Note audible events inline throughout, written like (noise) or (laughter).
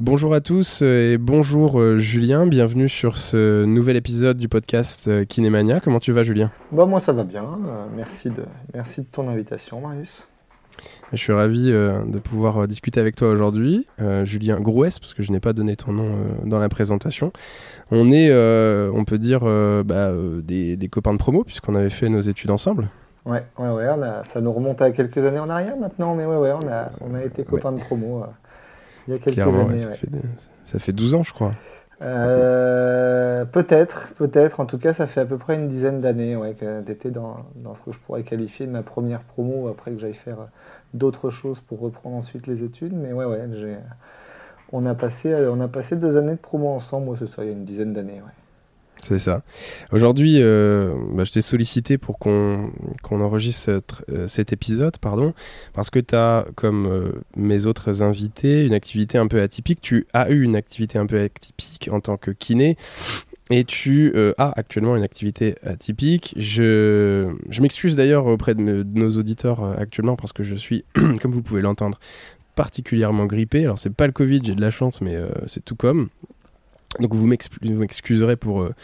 Bonjour à tous et bonjour euh, Julien, bienvenue sur ce nouvel épisode du podcast euh, Kinémania. Comment tu vas Julien? Bah moi ça va bien, euh, merci, de, merci de ton invitation Marius. Je suis ravi de pouvoir discuter avec toi aujourd'hui. Julien Grouès, parce que je n'ai pas donné ton nom dans la présentation. On est, on peut dire, bah, des, des, copains de promo, puisqu'on avait fait nos études ensemble. Ouais, ouais, ouais, ça nous remonte à quelques années en arrière maintenant, mais ouais, ouais, on a, on a été copains de promo il y a quelques années. Ça, fait, ça, fait, 12 ans, je crois. Euh, peut-être, peut-être. En tout cas, ça fait à peu près une dizaine d'années ouais, tu dans, dans, ce que je pourrais qualifier de ma première promo après que j'aille faire d'autres choses pour reprendre ensuite les études. Mais ouais, ouais, on a passé, on a passé deux années de promo ensemble. Moi, ce ça, il y a une dizaine d'années. Ouais. C'est ça. Aujourd'hui, euh, bah, je t'ai sollicité pour qu'on enregistre euh, cet épisode, pardon, parce que tu as, comme euh, mes autres invités, une activité un peu atypique. Tu as eu une activité un peu atypique en tant que kiné. Et tu as actuellement une activité atypique. Je, je m'excuse d'ailleurs auprès de, nos auditeurs actuellement parce que je suis, (clears throat) comme vous pouvez l'entendre, particulièrement grippé. Alors c'est pas le Covid, j'ai de la chance, mais c'est tout comme. Donc vous m'excuserez pour, euh,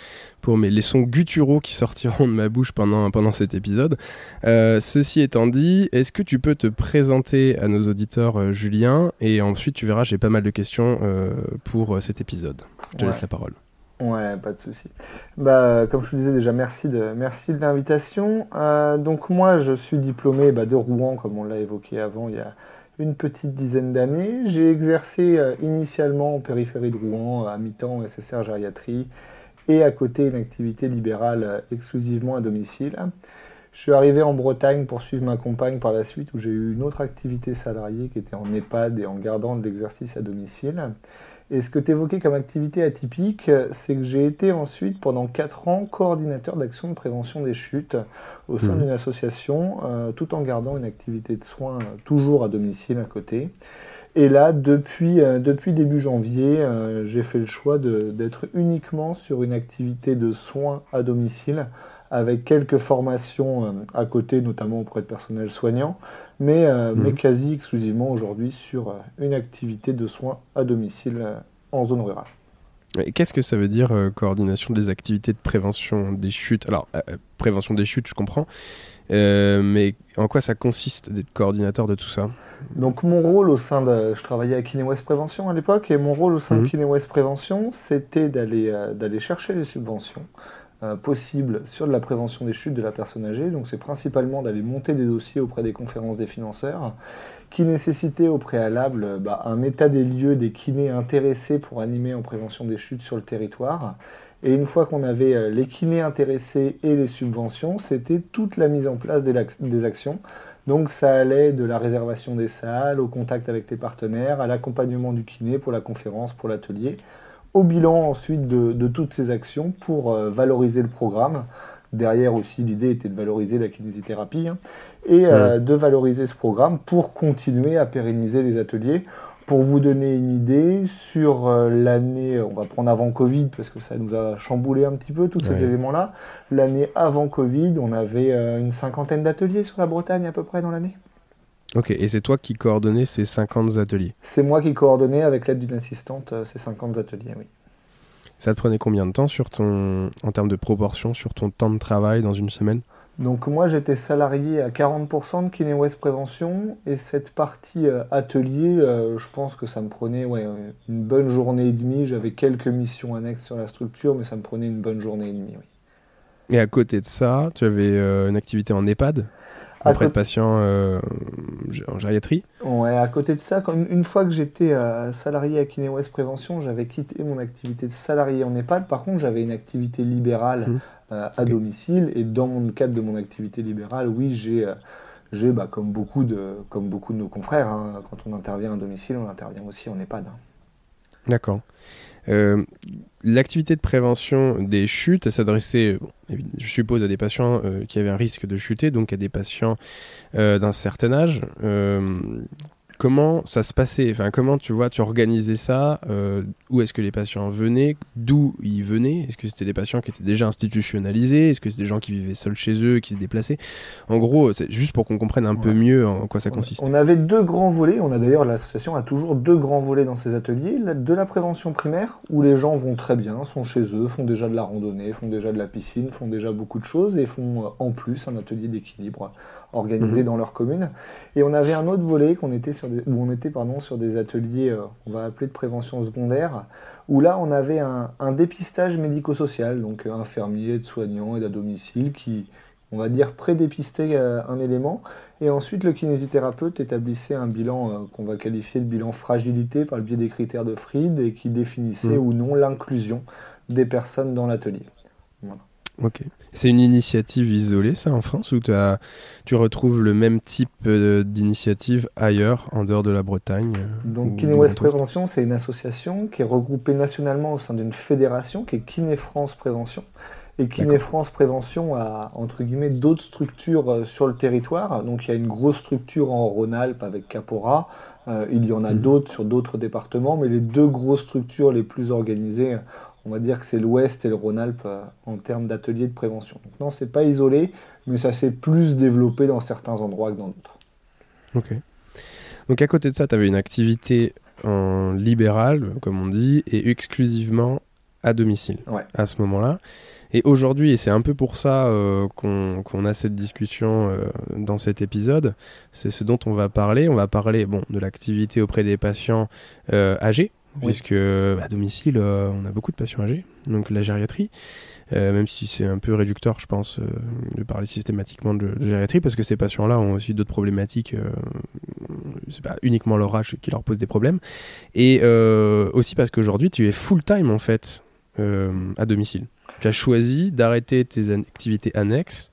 pour mes, les sons gutturaux qui sortiront de ma bouche pendant, pendant cet épisode. Euh, ceci étant dit, est-ce que tu peux te présenter à nos auditeurs, euh, Julien Et ensuite, tu verras, j'ai pas mal de questions pour cet épisode. Je te laisse la parole. Ouais, pas de souci. Bah, comme je te disais déjà, merci de, merci de l'invitation. donc moi, je suis diplômé bah, de Rouen, comme on l'a évoqué avant, il y a une petite dizaine d'années. J'ai exercé euh, initialement en périphérie de Rouen, à mi-temps SSR gériatrie, et à côté une activité libérale euh, exclusivement à domicile. Je suis arrivé en Bretagne pour suivre ma compagne par la suite, où j'ai eu une autre activité salariée qui était en EHPAD et en gardant de l'exercice à domicile. Et ce que tu évoquais comme activité atypique, c'est que j'ai été ensuite pendant 4 ans coordinateur d'action de prévention des chutes au sein mmh. d'une association, euh, tout en gardant une activité de soins euh, toujours à domicile à côté. Et là, depuis, euh, depuis début janvier, j'ai fait le choix d'être uniquement sur une activité de soins à domicile, avec quelques formations à côté, notamment auprès de personnel soignant, mais, euh, mais mhm. quasi exclusivement aujourd'hui sur euh, une activité de soins à domicile euh, en zone rurale. Qu'est-ce que ça veut dire coordination des activités de prévention des chutes? Alors, prévention des chutes, je comprends, mais en quoi ça consiste d'être coordinateur de tout ça? Donc mon rôle au sein de... Je travaillais à Kiné Prévention à l'époque, et mon rôle au sein de mhm. Kiné Prévention, c'était d'aller chercher les subventions, possible sur la prévention des chutes de la personne âgée. Donc c'est principalement d'aller monter des dossiers auprès des conférences des financeurs qui nécessitaient au préalable bah, un état des lieux des kinés intéressés pour animer en prévention des chutes sur le territoire. Et une fois qu'on avait euh, les kinés intéressés et les subventions, c'était toute la mise en place des actions. Donc ça allait de la réservation des salles, au contact avec les partenaires, à l'accompagnement du kiné pour la conférence, pour l'atelier, au bilan ensuite de, toutes ces actions pour euh, valoriser le programme. Derrière aussi, l'idée était de valoriser la kinésithérapie hein, et euh, de valoriser ce programme pour continuer à pérenniser les ateliers pour vous donner une idée, sur euh, l'année, on va prendre avant Covid, parce que ça nous a chamboulé un petit peu, tous ces éléments-là. L'année avant Covid, on avait une cinquantaine d'ateliers sur la Bretagne à peu près dans l'année. Ok, et c'est toi qui coordonnais ces 50 ateliers C'est moi qui coordonnais avec l'aide d'une assistante ces 50 ateliers, oui. Ça te prenait combien de temps sur ton, en termes de proportion sur ton temps de travail dans une semaine? Donc moi j'étais salarié à 40% de Kiné West Prévention et cette partie euh, atelier, euh, je pense que ça me prenait ouais, une bonne journée et demie. J'avais quelques missions annexes sur la structure, mais ça me prenait une bonne journée et demie. Oui. Et à côté de ça, tu avais euh, une activité en EHPAD? Auprès de patients en gériatrie Ouais, à côté de ça, une fois que j'étais salarié à Kiné West Prévention, j'avais quitté mon activité de salarié en EHPAD. Par contre, j'avais une activité libérale. Mmh. Euh, à domicile. Et dans le cadre de mon activité libérale, oui, j'ai, euh, j'ai bah, comme, beaucoup de, comme beaucoup de nos confrères, hein, quand on intervient à domicile, on intervient aussi en EHPAD. Hein. D'accord. Euh, l'activité de prévention des chutes, s'adressait, je suppose, à des patients qui avaient un risque de chuter, donc à des patients d'un certain âge. Comment ça se passait? Enfin, comment tu vois, tu organisais ça? Euh, Où est-ce que les patients venaient? D'où ils venaient? Est-ce que c'était des patients qui étaient déjà institutionnalisés? Est-ce que c'était des gens qui vivaient seuls chez eux, qui se déplaçaient? En gros, c'est juste pour qu'on comprenne un peu mieux en quoi ça consiste. On avait deux grands volets. On a d'ailleurs l'association a toujours deux grands volets dans ses ateliers. De la prévention primaire, où les gens vont très bien, sont chez eux, font déjà de la randonnée, font déjà de la piscine, font déjà beaucoup de choses et font euh, en plus un atelier d'équilibre organisés mhm. dans leur commune. Et on avait un autre volet qu'on était sur où on était pardon, sur des ateliers, euh, on va appeler de prévention secondaire, où là on avait un, dépistage médico-social, donc infirmiers, de soignants et à domicile qui, on va dire, prédépistaient euh, un élément. Et ensuite, le kinésithérapeute établissait un bilan euh, qu'on va qualifier de bilan fragilité par le biais des critères de Fried et qui définissait mhm. ou non l'inclusion des personnes dans l'atelier. Ok. C'est une initiative isolée, ça, en France, ou as, tu retrouves le même type euh, d'initiative ailleurs, en dehors de la Bretagne euh, Donc, Kiné West Prévention, c'est une association qui est regroupée nationalement au sein d'une fédération qui est Kiné France Prévention. Et Kiné France Prévention a, entre guillemets, d'autres structures euh, sur le territoire. Donc, il y a une grosse structure en Rhône-Alpes avec Capora. il y en a mhm. d'autres sur d'autres départements, mais les deux grosses structures les plus organisées on va dire que c'est l'Ouest et le Rhône-Alpes euh, en termes d'ateliers de prévention. Donc non, c'est pas isolé, mais ça s'est plus développé dans certains endroits que dans d'autres. Ok. Donc à côté de ça, tu avais une activité en libéral, comme on dit, et exclusivement à domicile à ce moment-là. Et aujourd'hui, et c'est un peu pour ça euh, qu'on a cette discussion euh, dans cet épisode, c'est ce dont on va parler. On va parler bon, de l'activité auprès des patients âgés, puisque bah, à domicile, euh, on a beaucoup de patients âgés, donc la gériatrie, euh, même si c'est un peu réducteur, je pense, euh, de parler systématiquement de, gériatrie, parce que ces patients-là ont aussi d'autres problématiques, c'est pas uniquement leur âge qui leur pose des problèmes, et aussi parce qu'aujourd'hui, tu es full-time, en fait, à domicile. Tu as choisi d'arrêter tes activités annexes,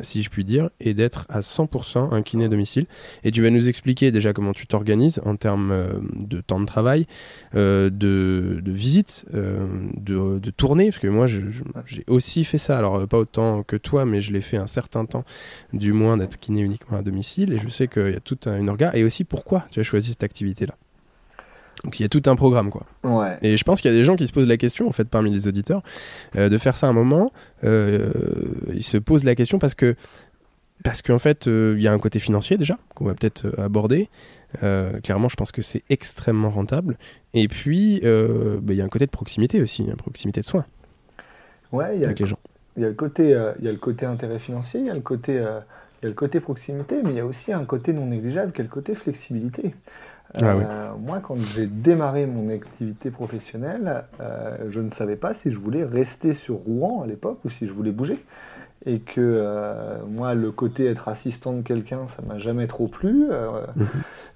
si je puis dire, et d'être à 100% un kiné à domicile. Et tu vas nous expliquer déjà comment tu t'organises en termes euh, de temps de travail, euh, de, de visite, euh, de, de tournée, parce que moi j'ai aussi fait ça, alors pas autant que toi, mais je l'ai fait un certain temps, du moins d'être kiné uniquement à domicile, et je sais qu'il y a toute une orga, et aussi pourquoi tu as choisi cette activité-là? Donc il y a tout un programme quoi. Ouais. Et je pense qu'il y a des gens qui se posent la question en fait parmi les auditeurs euh, de faire ça un moment. Euh, ils se posent la question parce que parce qu'en fait euh, il y a un côté financier déjà qu'on va peut-être aborder. clairement je pense que c'est extrêmement rentable. Et puis bah, il y a un côté de proximité aussi, une proximité de soins. Ouais. Il y a avec les gens. Il y a le côté il y a le côté intérêt financier, il y a le côté il y a le côté proximité, mais il y a aussi un côté non négligeable qui est le côté flexibilité. Ah euh, moi, quand j'ai démarré mon activité professionnelle, euh, je ne savais pas si je voulais rester sur Rouen à l'époque ou si je voulais bouger. Et que euh, moi, le côté être assistant de quelqu'un, ça m'a jamais trop plu. Mhm.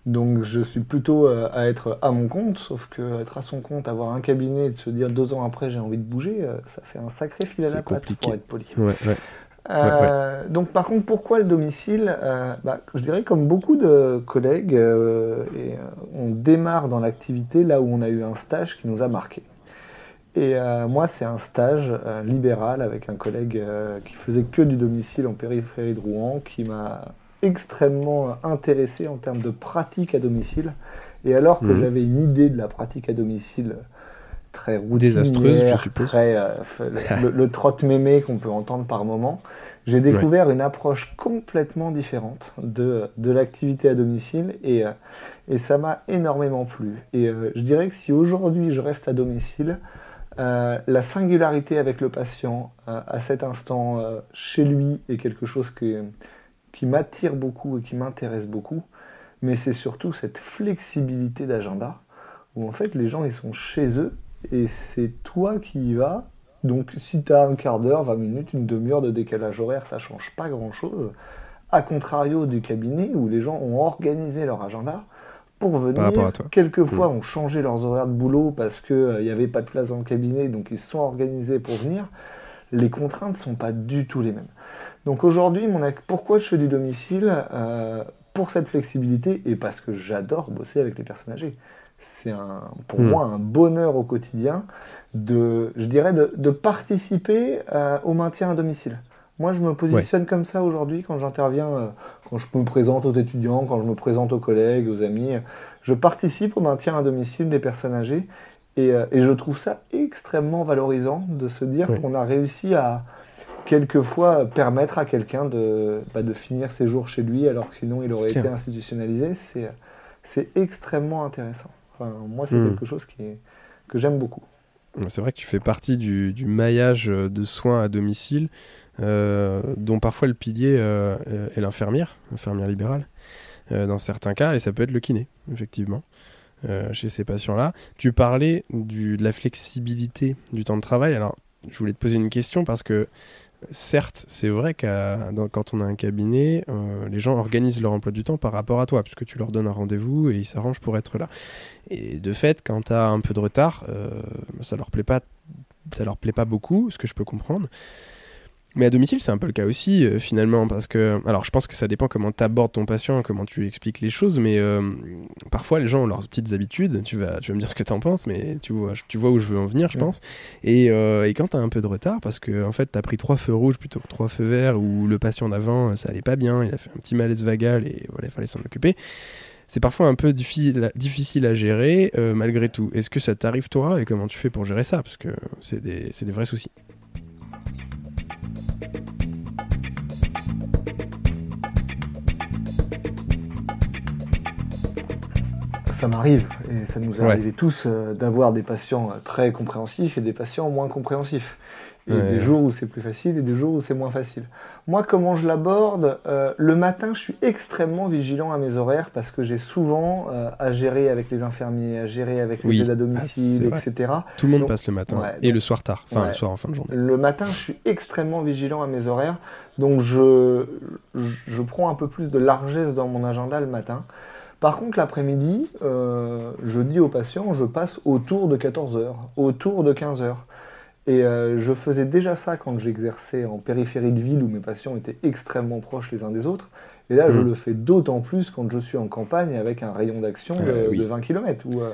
Donc, je suis plutôt à être à mon compte. Sauf que être à son compte, avoir un cabinet et de se dire deux ans après j'ai envie de bouger, ça fait un sacré fil à la patte pour être poli. Ouais, euh, donc par contre, pourquoi le domicile euh, bah, Je dirais comme beaucoup de collègues, euh, et, on démarre dans l'activité là où on a eu un stage qui nous a marqué. Et moi, c'est un stage libéral avec un collègue qui faisait que du domicile en périphérie de Rouen, qui m'a extrêmement intéressé en termes de pratique à domicile Et alors que mhm. j'avais une idée de la pratique à domicile très désastreuse, je suppose. Très, euh, (laughs) le, le, mémé qu'on peut entendre par moment, j'ai découvert une approche complètement différente de, de l'activité à domicile et, euh, et ça m'a énormément plu. Et euh, je dirais que si aujourd'hui je reste à domicile, euh, la singularité avec le patient à cet instant chez lui est quelque chose que, qui m'attire beaucoup et qui m'intéresse beaucoup. Mais c'est surtout cette flexibilité d'agenda où en fait les gens ils sont chez eux et c'est toi qui y vas donc si tu as un quart d'heure, 20 minutes, une demi-heure de décalage horaire, ça change pas grand-chose. A contrario du cabinet où les gens ont organisé leur agenda pour venir. Quelquefois mmh. ont changé leurs horaires de boulot parce qu'il n'y euh, avait pas de place dans le cabinet, donc ils se sont organisés pour venir. Les contraintes ne sont pas du tout les mêmes. Donc aujourd'hui, pourquoi je fais du domicile? Euh, Pour cette flexibilité et parce que j'adore bosser avec les personnes âgées c'est un, pour hmm. moi un bonheur au quotidien de, je dirais, de, participer euh, au maintien à domicile. Moi, je me positionne comme ça aujourd'hui quand j'interviens, euh, quand je me présente aux étudiants, quand je me présente aux collègues, aux amis. Je participe au maintien à domicile des personnes âgées et, euh, et je trouve ça extrêmement valorisant de se dire qu'on a réussi à quelquefois permettre à quelqu'un de, bah, de finir ses jours chez lui alors que sinon il aurait été institutionnalisé. C'est extrêmement intéressant moi, c'est hmm. quelque chose qui que j'aime beaucoup. C'est vrai que tu fais partie du, maillage de soins à domicile, euh, dont parfois le pilier euh, est l'infirmière, l'infirmière libérale, euh, dans certains cas, et ça peut être le kiné, effectivement, chez ces patients-là. Tu parlais du, de la flexibilité du temps de travail. Alors, je voulais te poser une question parce que certes, c'est vrai que quand on a un cabinet, euh, les gens organisent leur emploi du temps par rapport à toi, puisque tu leur donnes un rendez-vous et ils s'arrangent pour être là. Et de fait, quand tu as un peu de retard, euh, ça leur plaît pas, ça leur plaît pas beaucoup, ce que je peux comprendre. Mais à domicile, c'est un peu le cas aussi, euh, finalement, parce que. Alors, je pense que ça dépend comment tu abordes ton patient, comment tu expliques les choses, mais euh, parfois, les gens ont leurs petites habitudes. Tu vas, tu vas me dire ce que tu en penses, mais tu vois, tu vois où je veux en venir, je pense. Et, euh, et quand tu as un peu de retard, parce que, en fait, tu as pris trois feux rouges plutôt que trois feux verts, ou le patient d'avant, ça allait pas bien, il a fait un petit malaise vagal, et voilà, il fallait s'en occuper. C'est parfois un peu difficile, difficile à gérer, malgré tout. Est-ce que ça t'arrive, toi, et comment tu fais pour gérer ça? Parce que c'est des, des vrais soucis. Ça m'arrive, et ça nous arrive tous, euh, d'avoir des patients euh, très compréhensifs et des patients moins compréhensifs. Et des jours où c'est plus facile et des jours où c'est moins facile. Moi, comment je l'aborde euh, Le matin, je suis extrêmement vigilant à mes horaires parce que j'ai souvent à gérer avec les infirmiers, à gérer avec les aides à domicile, ah, etc. Tout le monde passe le matin et le soir tard, enfin le soir en fin de journée. Le matin, je suis extrêmement vigilant à mes horaires, donc je, je prends un peu plus de largesse dans mon agenda le matin. Par contre, l'après-midi, euh, je dis aux patients, je passe autour de 14 heures, autour de 15 heures. Et euh, je faisais déjà ça quand j'exerçais en périphérie de ville où mes patients étaient extrêmement proches les uns des autres. Et là, je mmh. le fais d'autant plus quand je suis en campagne avec un rayon d'action de, 20 km où euh,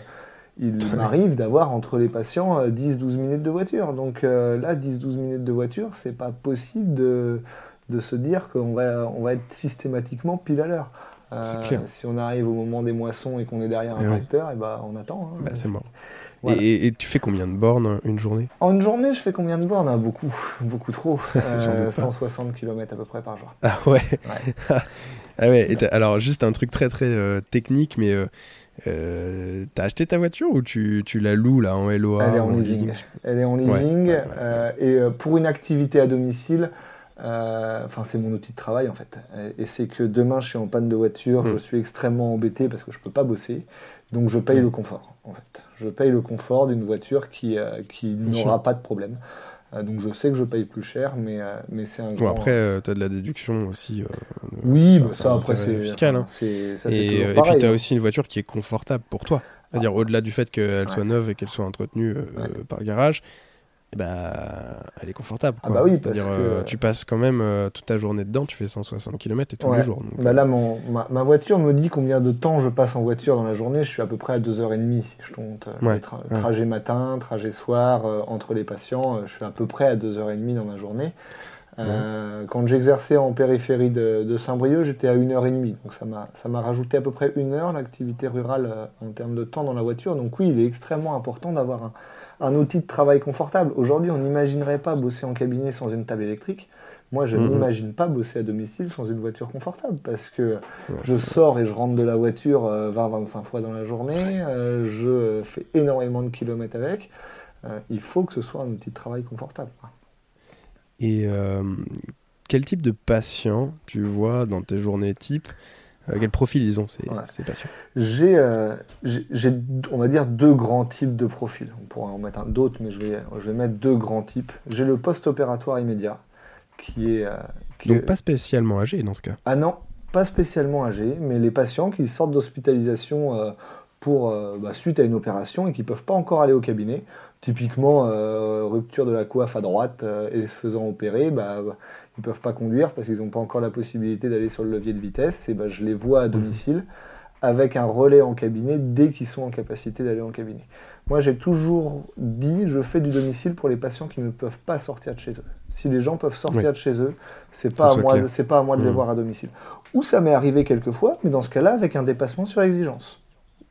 il m'arrive d'avoir entre les patients 10-12 minutes de voiture. Donc là, 10-12 minutes de voiture, c'est pas possible de, de se dire qu'on va, on va être systématiquement pile à l'heure. Euh, si on arrive au moment des moissons et qu'on est derrière un eh tracteur, et eh bah, on attend. Hein. Bah, c'est mort. Et, tu fais combien de bornes une journée? En une journée, je fais combien de bornes? Ah, Beaucoup, beaucoup trop. (laughs) 160 euh, km à peu près par jour. Ah ouais, (laughs) ah ouais alors juste un truc très très euh, technique, mais euh, t'as acheté ta voiture ou tu, tu la loues là en LOA Elle est en, leasing. Elle est en leasing. et pour une activité à domicile, euh, enfin, c'est mon outil de travail en fait. Et c'est que demain, je suis en panne de voiture, je mm. suis extrêmement embêté parce que je peux pas bosser. Donc, je paye le confort en fait. Je paye le confort d'une voiture qui, euh, qui n'aura pas de problème. Euh, donc, je sais que je paye plus cher, mais, mais c'est un. Bon, après, tu as de la déduction aussi. oui, bah, ça après, c'est fiscal. Hein. et, et, puis, tu as hein. aussi une voiture qui est confortable pour toi. C'est-à-dire, au-delà du fait qu'elle soit neuve et qu'elle soit entretenue par le garage, bah, elle est confortable. Ah bah oui, C'est-à-dire, parce que- euh, tu passes quand même euh, toute ta journée dedans, tu fais 160 km et tous Ouais. les jours. donc, Bah euh, là, mon, ma, ma voiture me dit combien de temps je passe en voiture dans la journée. Je suis à peu près à 2h30 si je compte euh, Ouais, les tra- ouais. trajet matin, trajet soir, euh, entre les patients. euh, je suis à peu près à 2h30 dans ma journée. Euh, Quand j'exerçais en périphérie de, de Saint-Brieuc, j'étais à 1h30. Donc ça m'a ça m'a rajouté à peu près une heure l'activité rurale euh, en termes de temps dans la voiture. Donc oui, il est extrêmement important d'avoir un, un outil de travail confortable. Aujourd'hui, on n'imaginerait pas bosser en cabinet sans une table électrique. Moi, je Mhm. n'imagine pas bosser à domicile sans une voiture confortable parce que ouais, je sors et je rentre de la voiture euh, 20-25 fois dans la journée, euh, je fais énormément de kilomètres avec. Euh, il faut que ce soit un outil de travail confortable. Et euh, quel type de patients tu vois dans tes journées type Euh, Quel profil ils ont ces, Ouais. ces patients J'ai, euh, j'ai, on va dire, deux grands types de profils. On pourrait en mettre un d'autres, mais je vais, je vais mettre deux grands types. J'ai le post-opératoire immédiat, qui est... euh, qui Donc est- pas spécialement âgés dans ce cas. Ah non, pas spécialement âgés, mais les patients qui sortent d'hospitalisation euh, pour euh, bah, suite à une opération et qui peuvent pas encore aller au cabinet. Typiquement, euh, rupture de la coiffe à droite euh, et se faisant opérer, bah, ils peuvent pas conduire parce qu'ils n'ont pas encore la possibilité d'aller sur le levier de vitesse. Et bah, je les vois à domicile avec un relais en cabinet dès qu'ils sont en capacité d'aller en cabinet. Moi, j'ai toujours dit, je fais du domicile pour les patients qui ne peuvent pas sortir de chez eux. Si les gens peuvent sortir Oui. de chez eux, c'est pas à moi, pas à moi de les Mhm. voir à domicile. Ou ça m'est arrivé quelques fois, mais dans ce cas-là, avec un dépassement sur exigence.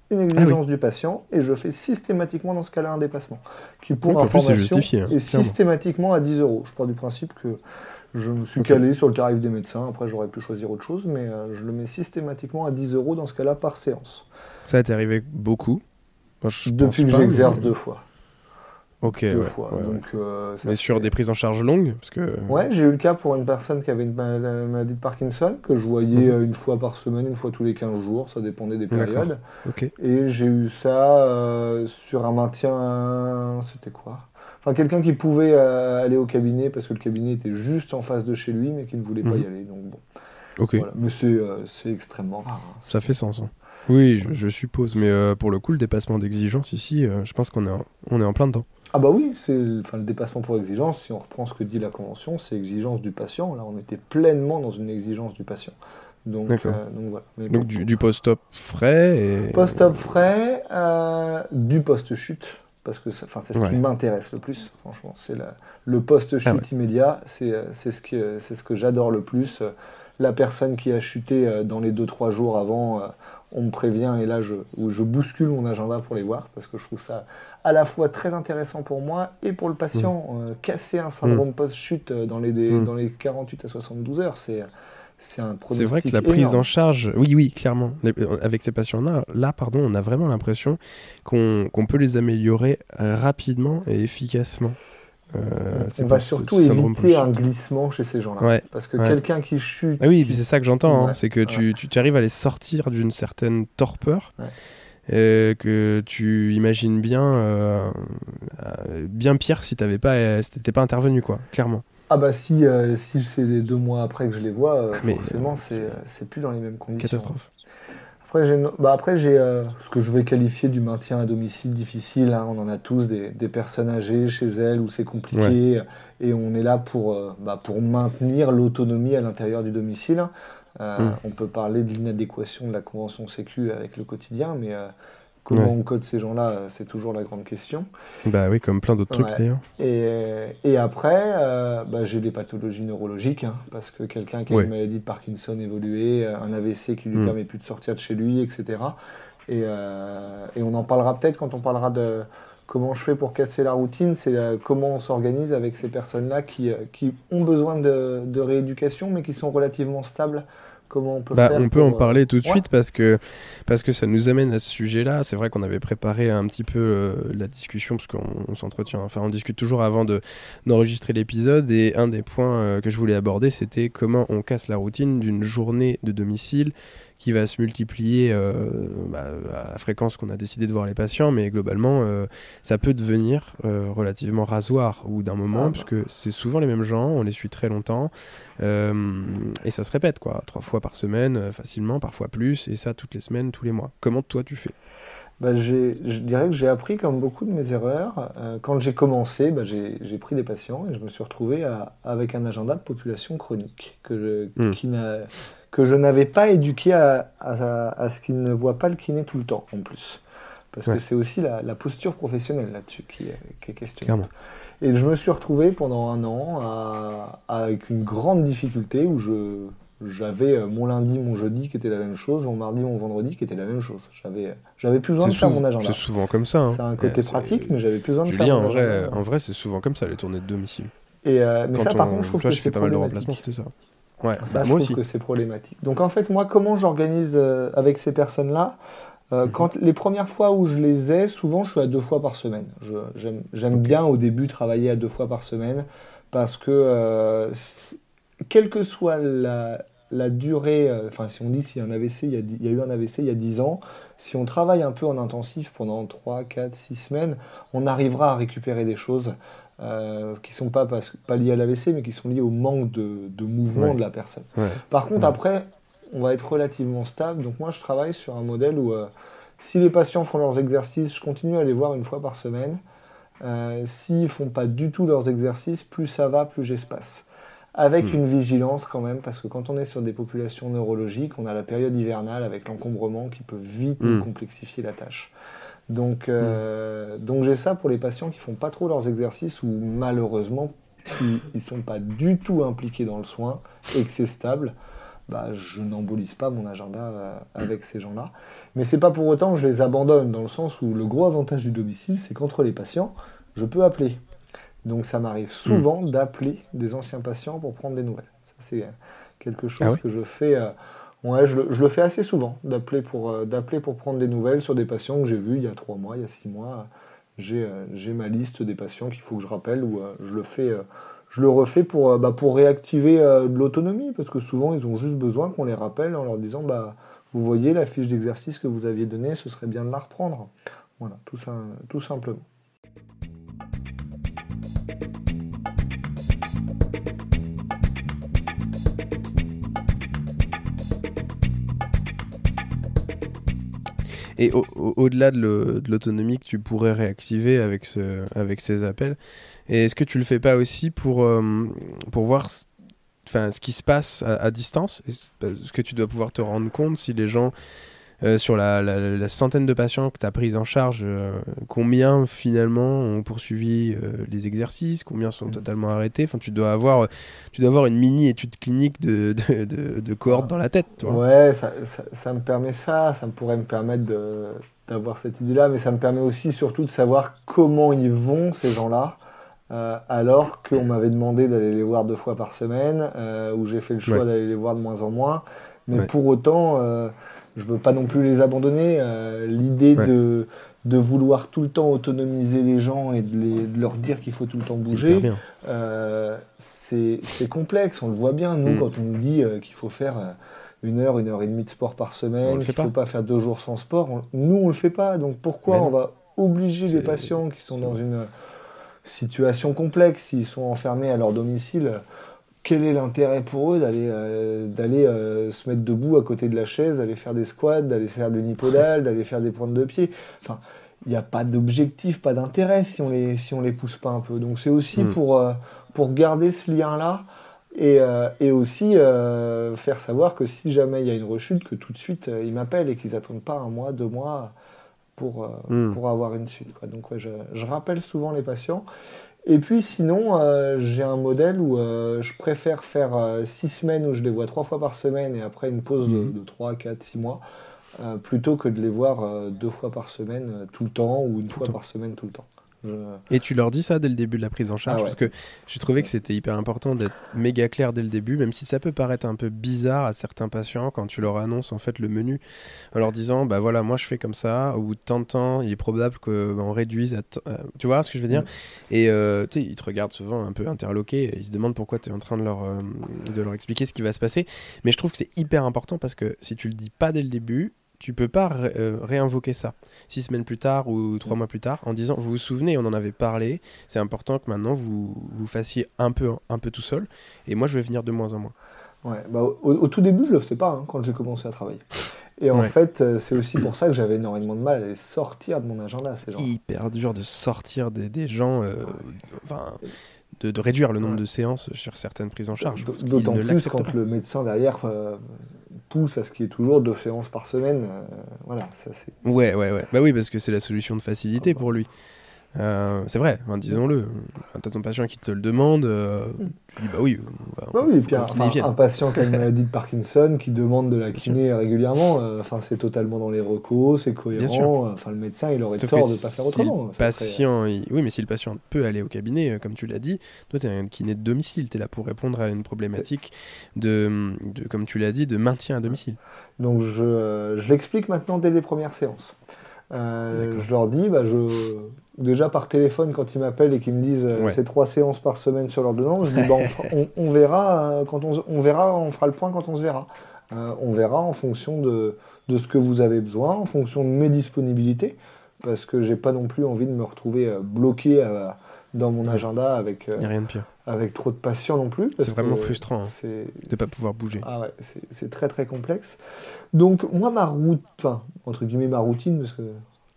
Une exigence du patient, et je fais systématiquement dans ce cas-là un dépassement. Qui, pour plus, c'est information, justifié, hein, est systématiquement à 10 euros. Je pars du principe que je me suis calé sur le tarif des médecins, après j'aurais pu choisir autre chose, mais euh, je le mets systématiquement à 10 euros dans ce cas-là par séance. Ça t'est arrivé beaucoup Moi, je Depuis que j'exerce mais- deux fois. Ok, deux ouais, fois. ouais, ouais. Donc, euh, Mais sur des prises en charge longues parce que... Ouais, j'ai eu le cas pour une personne qui avait une ma- la maladie de Parkinson, que je voyais Mhm. euh, une fois par semaine, une fois tous les 15 jours, ça dépendait des périodes. Et j'ai eu ça euh, sur un maintien. C'était quoi? Enfin, quelqu'un qui pouvait euh, aller au cabinet parce que le cabinet était juste en face de chez lui, mais qui ne voulait pas Mhm. y aller. Donc bon, Ok. voilà. Mais c'est euh, c'est extrêmement rare. hein. Ça fait sens. hein. Oui, je, je suppose. Mais euh, pour le coup, le dépassement d'exigence ici, je pense qu'on est, en- on est en plein dedans. Ah bah oui, c'est enfin le dépassement pour exigence. Si on reprend ce que dit la convention, c'est exigence du patient. Là, on était pleinement dans une exigence du patient. Donc, D'accord. euh, donc voilà. Mais Donc bon. du, du post-op frais et... Post-op frais, euh, du post-chute, parce que enfin, c'est ce Ouais. qui m'intéresse le plus, franchement. C'est le post-chute Ah ouais. immédiat, c'est euh, c'est ce que, ce que j'adore le plus. La personne qui a chuté euh, dans les 2-3 jours avant, euh, on me prévient et là je, où je bouscule mon agenda pour les voir, parce que je trouve ça à la fois très intéressant pour moi et pour le patient. Euh, casser un syndrome post-chute euh, dans les, des- Mm. dans les 48 à 72 heures, c'est c'est vrai que la prise en charge, oui, oui, clairement. Euh, Avec ces patients-là, là, pardon, on a vraiment l'impression qu'on peut les améliorer euh, rapidement et efficacement. Euh, on va surtout éviter un glissement chez ces gens-là. Ouais, Parce que ouais. quelqu'un qui chute. Ah oui, qui- c'est ça que j'entends, hein, c'est que tu, arrives à les sortir d'une certaine torpeur, euh, que tu imagines bien, euh, bien pire si t'avais pas, si t'étais pas intervenu, quoi, clairement. Ah bah si, euh, si c'est deux mois après que je les vois, euh, Mais, forcément euh, c'est euh, c'est plus dans les mêmes conditions. Catastrophe. Après j'ai bah, après, j'ai ce que je vais qualifier du maintien à domicile difficile. hein. On en a tous des, des personnes âgées chez elles où c'est compliqué et on est là pour, bah, pour maintenir l'autonomie à l'intérieur du domicile. Euh, Mm. On peut parler de l'inadéquation de la convention Sécu avec le quotidien, mais comment Ouais. on code ces gens-là, euh, c'est toujours la grande question. Bah oui, comme plein d'autres Ouais. trucs d'ailleurs. Et, et après, euh, bah, j'ai des pathologies neurologiques, hein, parce que quelqu'un qui a une maladie de Parkinson évoluée, euh, un AVC qui lui Mm. permet plus de sortir de chez lui, etc. Et, euh, et on en parlera peut-être quand on parlera de comment je fais pour casser la routine, c'est euh, comment on s'organise avec ces personnes-là qui, euh, qui ont besoin de, de rééducation, mais qui sont relativement stables. Comment on peut Bah, faire on peut en pour, euh, parler tout de ouais. suite parce que, parce que ça nous amène à ce sujet-là. C'est vrai qu'on avait préparé un petit peu euh, la discussion parce qu'on on s'entretient, enfin on discute toujours avant de, d'enregistrer l'épisode et un des points euh, que je voulais aborder c'était comment on casse la routine d'une journée de domicile qui va se multiplier euh, bah, à la fréquence qu'on a décidé de voir les patients, mais globalement euh, ça peut devenir euh, relativement rasoir bout d'un moment Ah puisque c'est souvent les mêmes gens, on les suit très longtemps. Et ça se répète, quoi. Trois fois par semaine, facilement, parfois plus, et ça toutes les semaines, tous les mois. Comment toi tu fais? Bah, Je dirais que j'ai appris comme beaucoup de mes erreurs. Euh, quand j'ai commencé, bah, j'ai pris des patients et je me suis retrouvé avec un agenda de population chronique que je, hmm. que je n'avais pas éduqué à, à, ce qu'il ne voit pas le kiné tout le temps en plus. Parce que c'est aussi la, posture professionnelle là-dessus qui, qui, est questionnée. Et je me suis retrouvé pendant un an avec une grande difficulté où je j'avais euh, mon lundi, mon jeudi qui était la même chose, mon mardi, mon vendredi qui était la même chose. J'avais, j'avais plus besoin de faire mon agenda. C'est souvent comme ça. Hein. C'est un côté pratique, mais j'avais plus besoin de faire mon en vrai, en vrai, c'est souvent comme ça les tournées de domicile. Et euh, mais ça, par contre, je trouve que j'ai fait pas mal de remplacements, c'était ça. Ouais, ça, bah, je moi trouve que c'est problématique. Donc en fait, moi, comment j'organise euh, avec ces personnes-là mhm. quand les premières fois où je les ai, souvent je suis à deux fois par semaine. J'aime bien au début travailler à deux fois par semaine parce que quelle que soit la, durée, euh, enfin si on dit s'il y a un AVC, il y a, il y a, eu un AVC il y a 10 ans, si on travaille un peu en intensif pendant 3, 4, 6 semaines, on arrivera à récupérer des choses euh, qui ne sont pas, pas, liées à l'AVC, mais qui sont liées au manque de, mouvement de la personne. Par contre, après, on va être relativement stable. Donc moi, je travaille sur un modèle où euh, si les patients font leurs exercices, je continue à les voir une fois par semaine. S'ils ne font pas du tout leurs exercices, plus ça va, plus j'espace avec hmm. une vigilance quand même, parce que quand on est sur des populations neurologiques, on a la période hivernale avec l'encombrement qui peut vite hmm. complexifier la tâche. Donc, euh, hmm. donc j'ai ça pour les patients qui font pas trop leurs exercices ou malheureusement ils ne sont pas du tout impliqués dans le soin et que c'est stable. Bah, je n'embolise pas mon agenda euh, avec ces gens-là. Mais c'est pas pour autant que je les abandonne, dans le sens où le gros avantage du domicile, c'est qu'entre les patients, je peux appeler. Donc ça m'arrive souvent hmm. d'appeler des anciens patients pour prendre des nouvelles. C'est euh, quelque chose ah que je fais. Euh, je, le, fais assez souvent, d'appeler pour, euh, d'appeler pour prendre des nouvelles sur des patients que j'ai vus il y a trois mois, il y a six mois. J'ai, j'ai ma liste des patients qu'il faut que je rappelle ou je le fais. je le refais pour, bah, pour réactiver de l'autonomie, parce que souvent ils ont juste besoin qu'on les rappelle en leur disant bah, Vous voyez la fiche d'exercice que vous aviez donnée, ce serait bien de la reprendre. Voilà, tout, ça, tout simplement. Et au-delà de l'autonomie que tu pourrais réactiver avec, ce, avec ces appels, est-ce que tu le fais pas aussi pour, euh, pour voir ce qui se passe à, à distance? Est-ce que tu dois pouvoir te rendre compte si les gens euh, sur la, la, centaine de patients que tu as pris en charge, euh, combien finalement ont poursuivi euh, les exercices, combien sont mm. totalement arrêtés? Enfin, tu dois avoir, tu dois avoir une mini étude clinique de, de, de, de cohorte dans la tête. Toi. Ouais, ça, ça, me permet ça, ça pourrait me permettre d'avoir cette idée-là, mais ça me permet aussi surtout de savoir comment ils vont ces gens-là. alors qu'on m'avait demandé d'aller les voir deux fois par semaine, où j'ai fait le choix d'aller les voir de moins en moins. Mais pour autant, je veux pas non plus les abandonner. Euh, l'idée de, de vouloir tout le temps autonomiser les gens et de, leur dire qu'il faut tout le temps bouger, euh, c'est complexe. On le voit bien, nous, mm. quand on nous dit euh, qu'il faut faire une heure, une heure et demie de sport par semaine, qu'il ne faut pas faire deux jours sans sport. nous, on ne le fait pas. Donc pourquoi on va obliger les patients qui sont dans une situation complexe, s'ils sont enfermés à leur domicile, quel est l'intérêt pour eux d'aller euh, d'aller euh, se mettre debout à côté de la chaise, d'aller faire des squats, d'aller faire du nipodal, d'aller faire des pointes de pied? Enfin, il n'y a pas d'objectif, pas d'intérêt si on les si on les pousse pas un peu. Donc c'est aussi hmm. pour euh, pour garder ce lien là et, et aussi faire savoir que si jamais il y a une rechute, que tout de suite ils m'appellent et qu'ils n'attendent pas un mois, deux mois pour hmm. pour avoir une suite. Quoi. Donc ouais, je, je rappelle souvent les patients. Et puis sinon, euh, j'ai un modèle où euh, je préfère faire 6 euh, semaines où je les vois 3 fois par semaine et après une pause de, 3, 4, 6 mois, plutôt que de les voir 2 fois par semaine tout le temps ou une fois par semaine tout le temps. Et tu leur dis ça dès le début de la prise en charge ah Parce que j'ai trouvé que c'était hyper important d'être méga clair dès le début, même si ça peut paraître un peu bizarre à certains patients quand tu leur annonces en fait le menu en leur disant bah voilà, moi je fais comme ça, au bout de tant de temps, il est probable qu'on bah, réduise. Euh, tu vois ce que je veux dire? Et euh, tu sais, ils te regardent souvent un peu interloqués, ils se demandent pourquoi tu es en train de leur, euh, de leur expliquer ce qui va se passer. Mais je trouve que c'est hyper important parce que si tu le dis pas dès le début, tu peux pas euh, réinvoquer ça six semaines plus tard ou trois mois plus tard en disant vous vous souvenez on en avait parlé c'est important que maintenant vous vous fassiez un peu un peu tout seul et moi je vais venir de moins en moins ouais bah, au, tout début je le faisais pas hein, quand j'ai commencé à travailler Et en Ouais. fait, euh, c'est aussi pour ça que j'avais énormément de mal à les sortir de mon agenda, ces gens. Hyper dur de sortir des, des gens, euh, enfin, de, de réduire le nombre Ouais. de séances sur certaines prises en charge. D'autant plus quand pas. le médecin derrière euh, pousse à ce qu'il y ait toujours deux séances par semaine. euh, voilà, ça c'est. Ouais, ouais, ouais. Bah oui, parce que c'est la solution de facilité Ah bah. pour lui. Euh, c'est vrai, hein, disons-le. T'as ton patient qui te le demande, euh, tu dis bah oui, va, Bah oui, et faut puis un, patient qui a une (laughs) maladie de Parkinson qui demande de la kiné régulièrement, euh, c'est totalement dans les recos, c'est cohérent. euh, Enfin le médecin il aurait Sauf tort de pas faire si autrement. le serait- patient, il- oui, mais si le patient peut aller au cabinet, comme tu l'as dit, toi, tu es un kiné de domicile, tu es là pour répondre à une problématique de, de, comme tu l'as dit, de maintien à domicile. Donc je, je l'explique maintenant dès les premières séances. Je leur dis, bah, je... déjà par téléphone quand ils m'appellent et qu'ils me disent euh, Ouais. c'est trois séances par semaine sur l'ordonnance, je dis bah, on, verra euh, quand on, se- on verra, on fera le point quand on se verra. Euh, on verra en fonction de, de ce que vous avez besoin, en fonction de mes disponibilités, parce que j'ai pas non plus envie de me retrouver euh, bloqué dans mon agenda avec, a rien de pire. avec trop de patients non plus. C'est vraiment frustrant hein, de ne pas pouvoir bouger. ah ouais, c'est c'est très très complexe. Donc moi ma route, enfin entre guillemets ma routine, parce que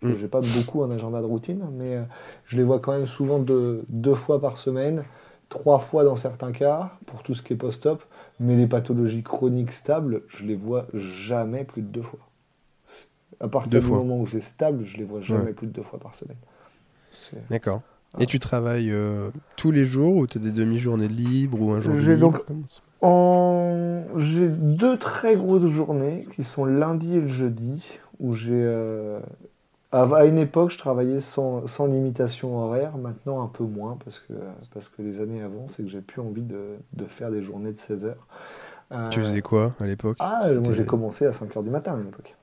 Mm. j'ai pas beaucoup un agenda de routine, mais euh, je les vois quand même souvent deux, deux fois par semaine, trois fois dans certains cas, pour tout ce qui est post-op, mais les pathologies chroniques stables, je les vois jamais plus de deux fois. À partir Deux du fois. moment où c'est stable, je les vois jamais Ouais. plus de deux fois par semaine. D'accord. Et tu travailles euh, tous les jours ou tu as des demi-journées de libre ou un jour de J'ai libre En... J'ai deux très grosses journées qui sont lundi et le jeudi, où j'ai... euh, À une époque, je travaillais sans, sans limitation horaire, maintenant un peu moins, parce que, parce que les années avant, c'est que j'ai plus envie de, de faire des journées de 16 heures. Euh, Tu faisais quoi à l'époque? Ah, moi j'ai commencé à 5 heures du matin à une époque.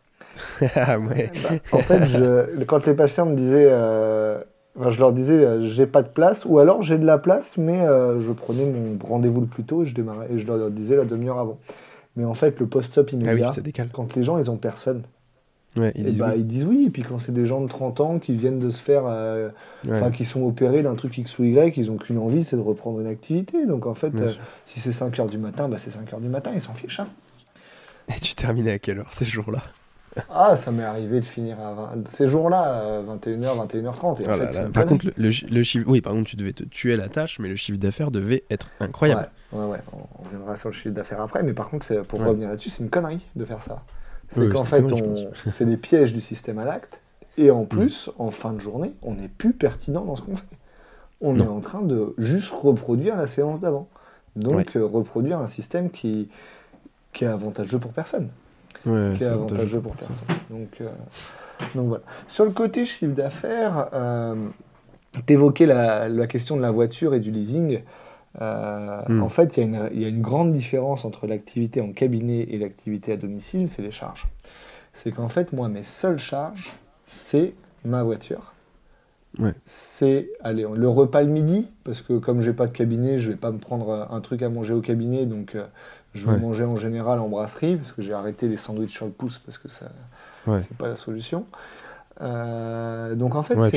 ah ouais. (laughs) Bah, en fait, je- quand les patients me disaient, euh, enfin, je leur disais, euh, j'ai pas de place, ou alors j'ai de la place, mais euh, je prenais mon rendez-vous le plus tôt et je démarrais, et je leur disais la demi-heure avant. Mais en fait, le post-op Ah oui, immédiat, ça décale. quand les gens ils ont personne, Ouais, ils eh disent bah, oui. ils disent oui. Et puis quand c'est des gens de 30 ans qui viennent de se faire, euh, Ouais, qui sont opérés d'un truc X ou Y, ils ont qu'une envie, c'est de reprendre une activité. Donc en fait, euh, si c'est 5 heures du matin, bah, c'est 5 heures du matin, ils s'en fichent. hein. Et tu terminais à quelle heure ces jours-là? Ah, ça m'est arrivé de finir à 20 ces jours-là, euh, 21h, 21h30. Et en là fait, là. ça me Par contre, le, le chi- le chiffre. Oui, par contre, tu devais te tuer la tâche, mais le chiffre d'affaires devait être incroyable. Ouais, ouais, ouais, on reviendra sur le chiffre d'affaires après, mais par contre, pour revenir là-dessus, c'est une connerie de faire ça. C'est Oui, qu'en fait, (laughs) c'est des pièges du système à l'acte, et en plus, en fin de journée, on n'est plus pertinent dans ce qu'on fait. On Non. est en train de juste reproduire la séance d'avant. Donc, euh, reproduire un système qui, qui est avantageux pour personne. Ouais, qui est avantageux avantageux pour personne. Donc, euh, donc voilà. Sur le côté chiffre d'affaires, euh, t'évoquais la, la question de la voiture et du leasing. Euh, Hmm. En fait, il y, a une- il y a une grande différence entre l'activité en cabinet et l'activité à domicile, c'est les charges. C'est qu'en fait, moi, mes seules charges, c'est ma voiture. Ouais. C'est allez, le repas le midi, parce que comme j'ai pas de cabinet, je vais pas me prendre un truc à manger au cabinet, donc euh, je vais Ouais. manger en général en brasserie, parce que j'ai arrêté les sandwichs sur le pouce, parce que ça, Ouais. c'est pas la solution. Euh, donc en fait, Ouais,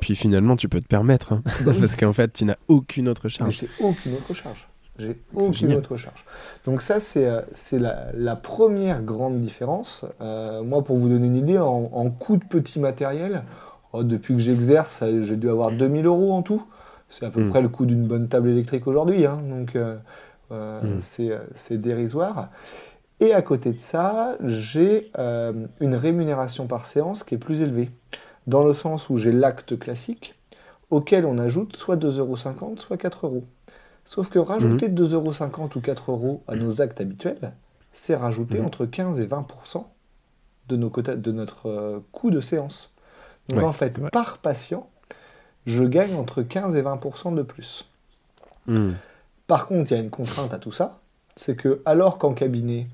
puis, finalement, tu peux te permettre. hein. (laughs) Parce qu'en fait, tu n'as aucune autre charge. j'ai aucune autre charge. J'ai aucune autre charge. Donc ça, c'est euh, la, la première grande différence. Euh, moi, pour vous donner une idée, en, en coût de petit matériel, oh, depuis que j'exerce, j'ai dû avoir 2000 euros en tout. C'est à peu Mm. près le coût d'une bonne table électrique aujourd'hui. hein. Donc euh, euh, Mm. euh, c'est dérisoire. Et à côté de ça, j'ai euh, une rémunération par séance qui est plus élevée. Dans le sens où j'ai l'acte classique, auquel on ajoute soit 2,50€, soit 4 euros. Sauf que rajouter 2,50€ ou 4 euros à nos actes habituels, c'est rajouter Mhm. entre 15 et 20% de, nos de notre euh, coût de séance. Donc Ouais, en fait, par patient, je gagne entre 15 et 20% de plus. Hmm. Par contre, il y a une contrainte à tout ça, c'est que alors qu'en cabinet,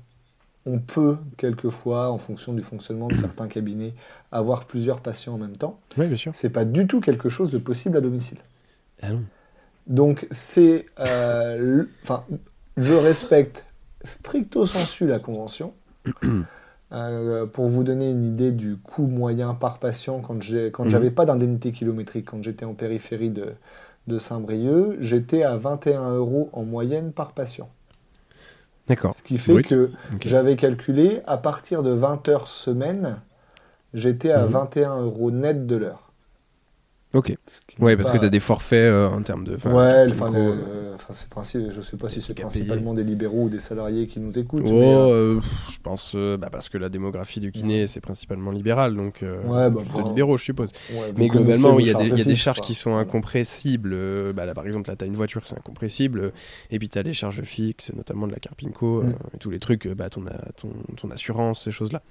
on peut quelquefois, en fonction du fonctionnement de certains (clears throat) cabinets, avoir plusieurs patients en même temps, Ouais, bien sûr. c'est pas du tout quelque chose de possible à domicile. Ah non. Donc c'est, euh, enfin, je respecte stricto sensu la convention. (clears throat) Euh, pour vous donner une idée du coût moyen par patient, quand j'ai, quand Mhm. j'avais pas d'indemnité kilométrique, quand j'étais en périphérie de, de Saint-Brieuc, j'étais à 21 euros en moyenne par patient. D'accord. Ce qui fait Brut. que j'avais calculé, à partir de 20 heures semaine, j'étais à Mhm. 21 euros net de l'heure. Ok. Ouais, parce que tu as des forfaits euh, en termes de. Ouais, de le- euh, euh, enfin, c'est principe, je sais pas si c'est principalement des libéraux ou des salariés qui nous écoutent. Oh, mais, euh, euh, je pense euh, bah, parce que la démographie du kiné c'est principalement libéral, donc euh, Ouais, bah, plutôt enfin, libéraux, je suppose. ouais, Mais globalement, il y a des, il y a des fixes, charges quoi. qui sont incompressibles. Euh, Bah, là, par exemple, là, tu as une voiture, c'est incompressible. euh, Et puis, tu as les charges fixes, notamment de la Carpinco, euh, Mm. et tous les trucs, euh, bah, ton, ton, ton assurance, ces choses-là.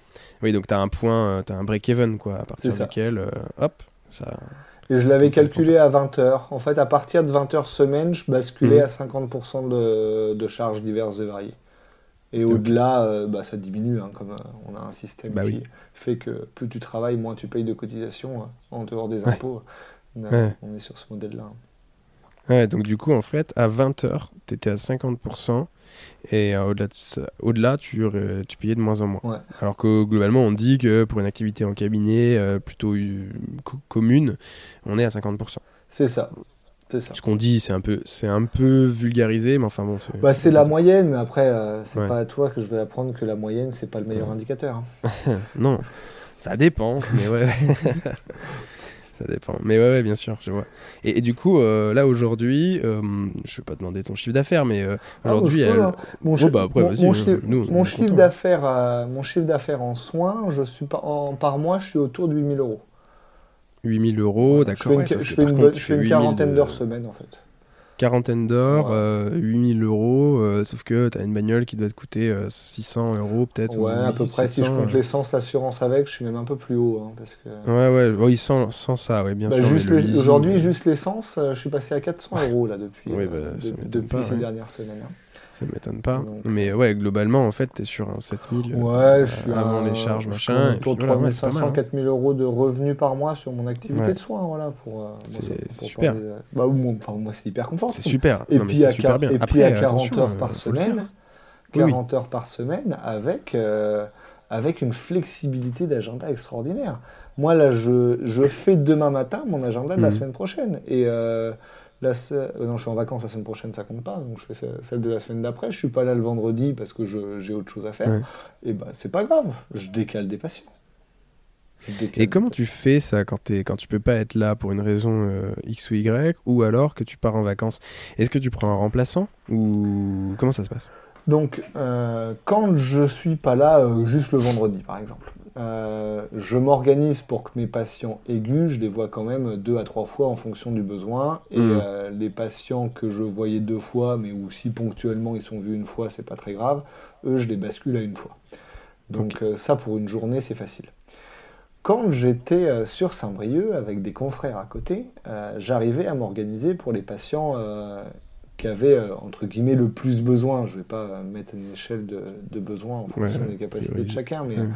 Oui, donc tu as un point, tu as un break-even, quoi, à partir duquel, euh, hop, ça. Et je l'avais calculé à 20 heures. En fait, à partir de 20 heures semaine, je basculais Mhm. à 50% de, de charges diverses et variées. Et au-delà, euh, bah, ça diminue, hein, comme euh, on a un système Bah qui oui. fait que plus tu travailles, moins tu payes de cotisations euh, en dehors des Ouais. impôts. Ouais. on est sur ce modèle-là. Ouais, donc du coup, en fait, à 20h, tu étais à 50%, et euh, au-delà, de ça- au-delà tu, re- tu payais de moins en moins. Ouais. Alors que globalement, on dit que pour une activité en cabinet euh, plutôt euh, co- commune, on est à 50%. C'est ça. C'est ça. Ce qu'on dit, c'est un, peu, c'est un peu vulgarisé, mais enfin bon. C'est, Bah, c'est la moyenne, mais après, euh, c'est Ouais. pas à toi que je vais apprendre que la moyenne, c'est pas le meilleur Ouais. indicateur. hein. (laughs) Non, ça dépend, mais ouais. (laughs) ça dépend. Mais ouais, ouais, bien sûr, je vois. Et, et du coup, euh, là aujourd'hui, euh, je vais pas demander ton chiffre d'affaires, mais euh, Ah, aujourd'hui, elle- hein. Mon, Oh, bah, après, mon- mon euh, chiffre, mon chiffre contents. d'affaires, mon chiffre d'affaires en soins, je suis en, par mois, je suis autour de 8000 euros. 8000 euros, d'accord. fais une, ouais, je fais par une, contre, bonne- tu je fais fais une 8000 quarantaine de- d'heures semaine en fait. Quarantaine d'heures, Ouais. euh, 8000 euros, euh, sauf que tu as une bagnole qui doit te coûter euh, 600 euros peut-être. Ouais, ou à peu près. Si je 700, compte l'essence, l'assurance avec, je suis même un peu plus haut. hein, parce que... Ouais, ouais, oui, sans, sans ça, ouais, bien Bah, sûr. Aujourd'hui, euh, juste l'essence, euh, je suis passé à 400 euros là depuis, Ouais, bah, depuis pas, ces ouais. dernières semaines. hein. Ça m'étonne pas. Donc- Mais ouais, globalement, en fait, tu es sur un 7000 euh, Ouais, avant les charges, machin. autour de voilà, ouais, c'est pas 3500, mal. hein. 4000 euros de revenus par mois sur mon activité Ouais. de soins, voilà. Pour, euh, C'est- super. parler de- Bah, moi, enfin, moi, c'est hyper confort. C'est super. Et non, puis, à, super quar- bien. et puis Après, à 40 attention, heures euh, par semaine, Oui, oui. 40 heures par semaine avec, euh, avec une flexibilité d'agenda extraordinaire. Moi, là, je, je fais demain matin mon agenda de la Mhm. semaine prochaine. Et euh, la se- euh, non, je suis en vacances la semaine prochaine, ça compte pas. Donc, je fais ce- celle de la semaine d'après. Je suis pas là le vendredi parce que j'ai autre chose à faire. Ouais. Et ben, c'est pas grave. Je décale des patients. Et comment tu fais ça quand, t'es- quand tu peux pas être là pour une raison euh, X ou Y, ou alors que tu pars en vacances? Est-ce que tu prends un remplaçant Ou comment ça se passe? Donc, euh, quand je suis pas là, euh, juste le vendredi, par exemple, euh, je m'organise pour que mes patients aigus, je les vois quand même deux à trois fois en fonction du besoin. Et Mhm. euh, les patients que je voyais deux fois, mais où si ponctuellement ils sont vus une fois, c'est pas très grave, eux, je les bascule à une fois. Donc, euh, ça, pour une journée, c'est facile. Quand j'étais sur Saint-Brieuc avec des confrères à côté, j'arrivais à m'organiser pour les patients qui avaient euh, entre guillemets le plus besoin. Je ne vais pas mettre une échelle de, de besoin en fonction Ouais, des capacités de chacun, mais Ouais.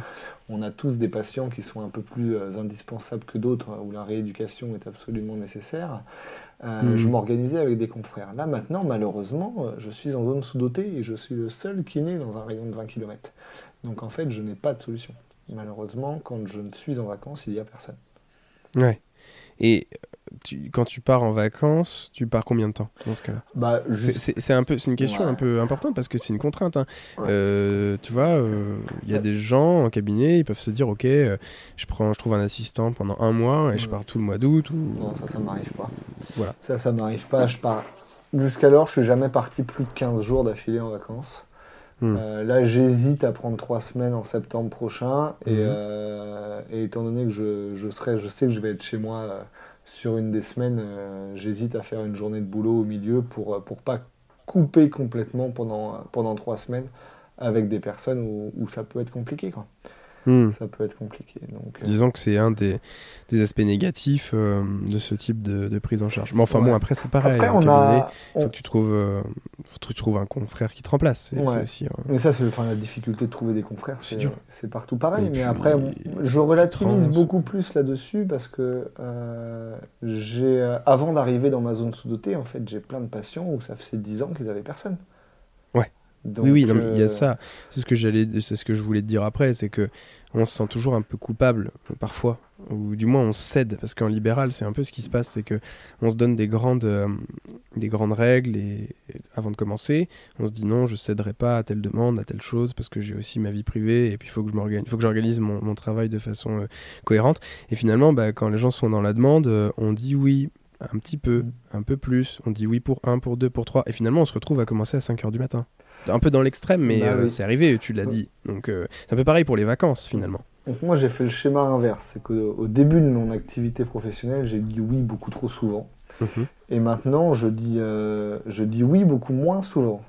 on a tous des patients qui sont un peu plus euh, indispensables que d'autres, où la rééducation est absolument nécessaire. Euh, Mhm. Je m'organisais avec des confrères. Là maintenant, malheureusement, je suis en zone sous-dotée et je suis le seul kiné dans un rayon de 20 km. Donc en fait, je n'ai pas de solution. Malheureusement, quand je ne suis en vacances, il n'y a personne. Ouais. Et tu- quand tu pars en vacances, tu pars combien de temps dans ce cas-là? Bah, C'est- juste- C'est c'est un peu, c'est une question Ouais. un peu importante parce que c'est une contrainte. hein. Ouais. Euh, tu vois, euh, il y a des gens en cabinet, ils peuvent se dire, ok, euh, je prends, je trouve un assistant pendant un mois et je Ouais. pars tout le mois d'août. Ou... Non, ça, ça m'arrive pas. Voilà. Ça, ça m'arrive pas. Je pars. Jusqu'alors, je suis jamais parti plus de 15 jours d'affilée en vacances. Euh, là, j'hésite à prendre 3 semaines en septembre prochain. Et, euh, et étant donné que je, je, serai, je sais que je vais être chez moi sur une des semaines, euh, j'hésite à faire une journée de boulot au milieu pour, euh, pour pas couper complètement pendant, pendant 3 semaines avec des personnes où, ça peut être compliqué. Hmm. Ça peut être compliqué. Donc, euh, Disons que c'est un des, des aspects négatifs euh, de ce type de, de prise en charge. Mais enfin Ouais. bon, après c'est pareil. Après, en on cabinet, a. il faut on- que tu trouves, euh, faut que tu trouves un confrère qui te remplace. Ouais. aussi. euh, Mais ça, c'est enfin, la difficulté de trouver des confrères, C'est c'est dur. c'est partout pareil. Et mais puis, après, je relativise trans. beaucoup plus là-dessus parce que euh, j'ai, euh, avant d'arriver dans ma zone sous-dotée, en fait, j'ai plein de patients où ça faisait 10 ans qu'ils avaient personne. Oui, oui, non, mais il y a ça. C'est ce que j'allais, c'est ce que je voulais te dire après, c'est que on se sent toujours un peu coupable parfois, ou du moins on cède, parce qu'en libéral, c'est un peu ce qui se passe, c'est que on se donne des grandes, des grandes règles et, avant de commencer, on se dit non, je céderai pas à telle demande, à telle chose, parce que j'ai aussi ma vie privée et puis il faut que je m'organise, faut que j'organise mon, mon, travail de façon cohérente. Et finalement, bah, quand les gens sont dans la demande, on dit oui un petit peu, mm. un peu plus. On dit oui pour un, pour deux, pour trois. Et finalement, on se retrouve à commencer à 5 heures du matin. Un peu dans l'extrême, mais bah euh, c'est arrivé, tu l'as dit. Donc euh, c'est un peu pareil pour les vacances finalement. Donc moi j'ai fait le schéma inverse. C'est qu'au début de mon activité professionnelle, j'ai dit oui beaucoup trop souvent. Mhm. Et maintenant, je dis, euh, je dis oui beaucoup moins souvent.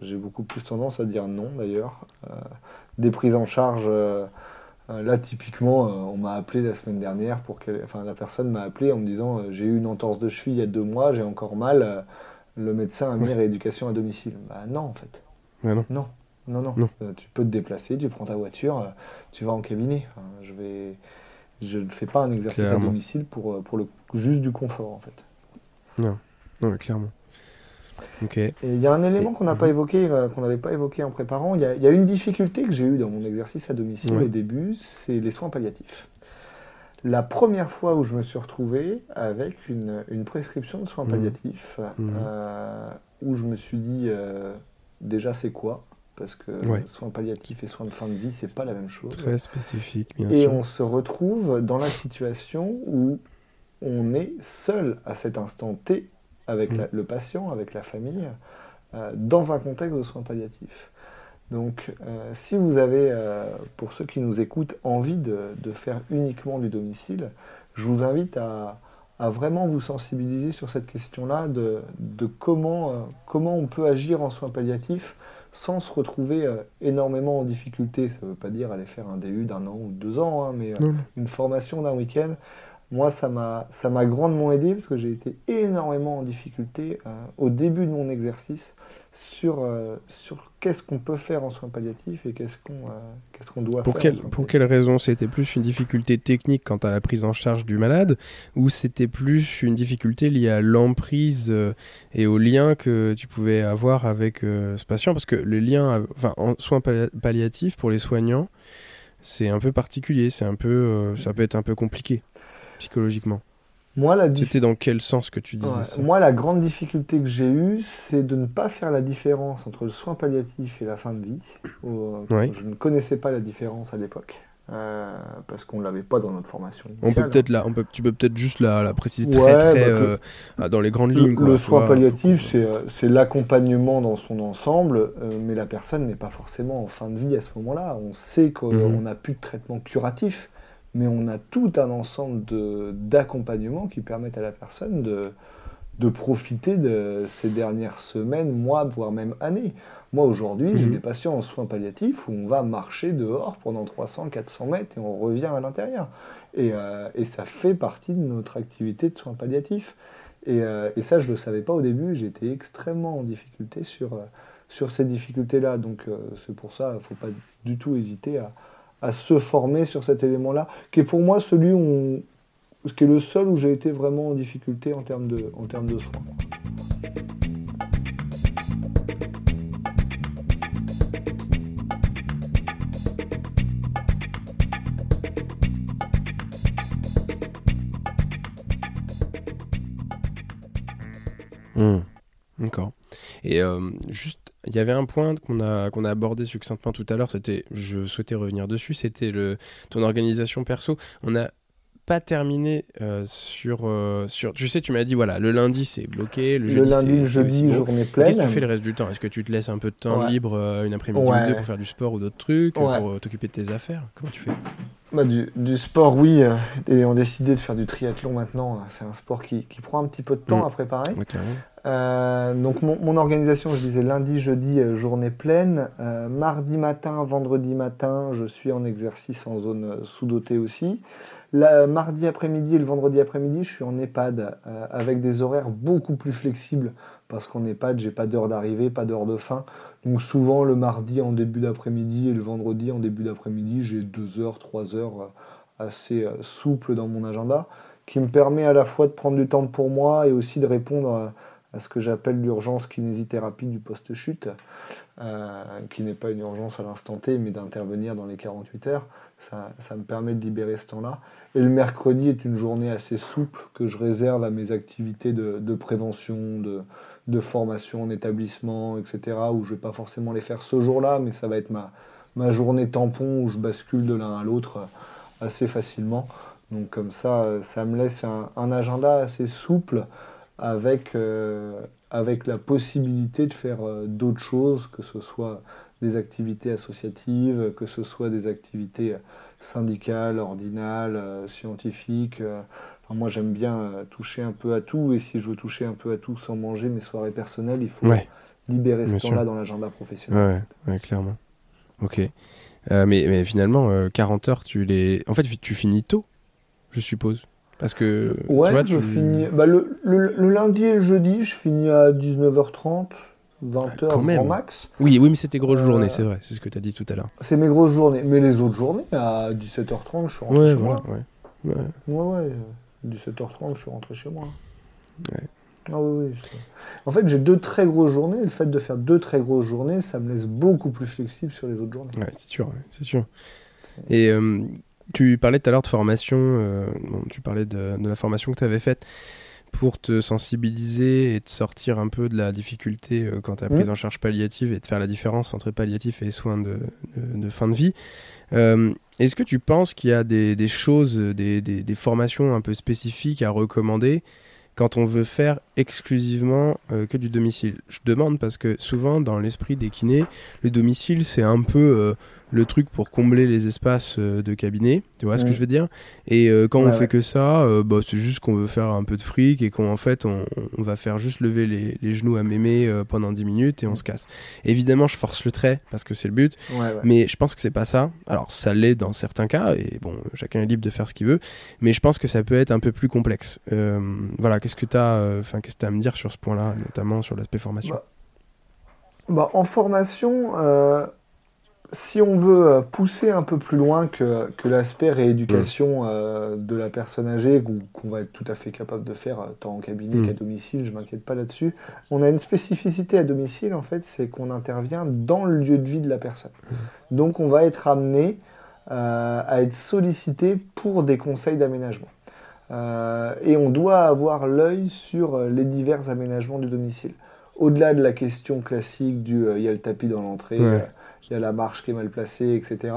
J'ai beaucoup plus tendance à dire non d'ailleurs. des prises en charge euh, là, typiquement, on m'a appelé la semaine dernière pour que, enfin, la personne m'a appelé en me disant j'ai eu une entorse de cheville il y a deux mois, j'ai encore mal. Le médecin a mis rééducation à domicile. Bah non, en fait. non. Non, non, non. tu peux te déplacer, tu prends ta voiture, tu vas en cabinet. je vais, je ne fais pas un exercice à domicile pour, pour le juste du confort, en fait. Non, non, clairement. Et il y a un élément qu'on n'a pas mhm. évoqué, euh, qu'on n'avait pas évoqué en préparant. Il y, a une difficulté que j'ai eue dans mon exercice à domicile au début, c'est les soins palliatifs. La première fois où je me suis retrouvé avec une, prescription de soins mhm. palliatifs, mhm. Euh, où je me suis dit euh, déjà c'est quoi? Parce que soins palliatifs et soins de fin de vie, c'est pas la même chose. Très spécifique, bien et sûr. Et on se retrouve dans la situation où on est seul à cet instant T avec mm. le patient, avec la famille, euh, dans un contexte de soins palliatifs. Donc, euh, si vous avez, euh, pour ceux qui nous écoutent, envie de, faire uniquement du domicile, je vous invite à, vraiment vous sensibiliser sur cette question-là de, comment, comment on peut agir en soins palliatifs sans se retrouver énormément en difficulté. Ça ne veut pas dire aller faire un DU d'un an ou deux ans, hein, mais une formation d'un week-end moi, ça m'a, grandement aidé parce que j'ai été énormément en difficulté euh, au début de mon exercice sur, euh, sur qu'est-ce qu'on peut faire en soins palliatifs et qu'est-ce qu'on, euh, qu'est-ce qu'on doit pour faire. pour quelle raison C'était plus une difficulté technique quant à la prise en charge du malade ou c'était plus une difficulté liée à l'emprise et au lien que tu pouvais avoir avec ce patient? Parce que le lien, enfin, en soins palliatifs pour les soignants, c'est un peu particulier, c'est un peu, ça peut être un peu compliqué psychologiquement moi, la C'était dans quel sens que tu disais ça Moi, la grande difficulté que j'ai eue, c'est de ne pas faire la différence entre le soin palliatif et la fin de vie. Euh, je ne connaissais pas la différence à l'époque. Euh, parce qu'on ne l'avait pas dans notre formation. On peut peut-être là, on peut, tu peux peut-être juste la, la préciser très, très bah, euh, dans les grandes lignes. Le, soin palliatif, c'est l'accompagnement dans son ensemble, mais la personne n'est pas forcément en fin de vie à ce moment-là. On sait qu'on n'a plus de traitement curatif, mais on a tout un ensemble d'accompagnements qui permettent à la personne de, de profiter de ces dernières semaines, mois, voire même années. Moi, aujourd'hui, j'ai mhm. des patients en soins palliatifs où on va marcher dehors pendant 300, 400 mètres et on revient à l'intérieur. Et, euh, et, ça fait partie de notre activité de soins palliatifs. Et, euh, et ça, je ne le savais pas au début. J'étais extrêmement en difficulté sur, euh, sur ces difficultés-là. Donc, c'est pour ça, il ne faut pas du tout hésiter à, à se former sur cet élément-là, qui est pour moi celui où qui est le seul où j'ai été vraiment en difficulté en termes de, en termes de soins. Hmm. D'accord. Et euh, juste il y avait un point qu'on a, qu'on a abordé succinctement tout à l'heure, c'était, je souhaitais revenir dessus, c'était le, ton organisation perso. On n'a pas terminé euh, sur, euh, sur. Tu sais, tu m'as dit, voilà, le lundi c'est bloqué, le, le lundi, le jeudi, journée pleine. Qu'est-ce que tu fais le reste du temps? Est-ce que tu te laisses un peu de temps libre euh, une après-midi ou deux pour faire du sport ou d'autres trucs, pour t'occuper de tes affaires? Comment tu fais? Bah, du, du, sport, oui. et on a décidé de faire du triathlon maintenant. C'est un sport qui, qui, prend un petit peu de temps mm. à préparer. Euh, donc mon, organisation, je disais lundi, jeudi, euh, journée pleine. Euh, mardi matin, vendredi matin, je suis en exercice en zone sous-dotée aussi. mardi après-midi et le vendredi après-midi, je suis en EHPAD avec des horaires beaucoup plus flexibles parce qu'en EHPAD, j'ai pas d'heure d'arrivée, pas d'heure de fin. Donc souvent le mardi en début d'après-midi et le vendredi en début d'après-midi, j'ai deux heures, trois heures assez souples dans mon agenda qui me permet à la fois de prendre du temps pour moi et aussi de répondre à ce que j'appelle l'urgence kinésithérapie du post-chute. qui n'est pas une urgence à l'instant T, mais d'intervenir dans les 48 heures. Ça, me permet de libérer ce temps-là. Et le mercredi est une journée assez souple que je réserve à mes activités de, prévention, de, formation en établissement, etc., où je ne vais pas forcément les faire ce jour-là, mais ça va être ma, journée tampon où je bascule de l'un à l'autre euh, assez facilement. Donc comme ça, euh, ça me laisse un, agenda assez souple avec, euh, avec la possibilité de faire d'autres choses, que ce soit des activités associatives, que ce soit des activités syndicales, ordinales, scientifiques. moi j'aime bien toucher un peu à tout et si je veux toucher un peu à tout sans manger mes soirées personnelles, il faut libérer ce temps-là dans l'agenda professionnel. Ouais, clairement. Ok. Euh, mais, mais, finalement, 40 euh, heures, tu les. En fait, tu finis tôt, je suppose. Parce que. Ouais, tu vois, je finis. Bah, le, le, lundi et le jeudi, je finis à 19h30. 20h grand max. Oui, oui, mais c'était grosse euh, journée, c'est vrai, c'est ce que tu as dit tout à l'heure. C'est mes grosses journées, mais les autres journées, à 17h30, je suis rentré chez moi. Ouais, ouais, ouais. 17h30, je suis rentré chez moi. Ouais. Ah oui, oui. En fait, j'ai deux très grosses journées. Le fait de faire deux très grosses journées, ça me laisse beaucoup plus flexible sur les autres journées. Ouais, c'est sûr, c'est sûr. Et euh, tu parlais tout à l'heure de formation, euh, tu parlais de, la formation que tu avais faite pour te sensibiliser et te sortir un peu de la difficulté euh, quand tu as prise en charge palliative et de faire la différence entre palliatif et soins de, de, fin de vie. Est-ce que tu penses qu'il y a des, des choses, des, des, des, formations un peu spécifiques à recommander quand on veut faire exclusivement euh, que du domicile. Je demande parce que souvent dans l'esprit des kinés, le domicile c'est un peu euh, le truc pour combler les espaces euh, de cabinet, tu vois ce que mm. je veux dire? Et quand on fait que ça, bah, c'est juste qu'on veut faire un peu de fric et qu'en fait on, va faire juste lever les, genoux à mémé pendant 10 minutes et on se casse. Évidemment, je force le trait parce que c'est le but, mais je pense que c'est pas ça. Alors ça l'est dans certains cas et bon, chacun est libre de faire ce qu'il veut, mais je pense que ça peut être un peu plus complexe. voilà, qu'est-ce que tu as, qu'est-ce que as à me dire sur ce point-là, notamment sur l'aspect formation bah, bah, en formation, si on veut euh, pousser un peu plus loin que, l'aspect rééducation euh, de la personne âgée, qu'on va être tout à fait capable de faire euh, tant en cabinet mm. qu'à domicile, je m'inquiète pas là-dessus, on a une spécificité à domicile en fait, c'est qu'on intervient dans le lieu de vie de la personne. Mm. Donc on va être amené à être sollicité pour des conseils d'aménagement. Et on doit avoir l'œil sur les divers aménagements du domicile. Au-delà de la question classique du il y a le tapis dans l'entrée il y a la marche qui est mal placée, etc.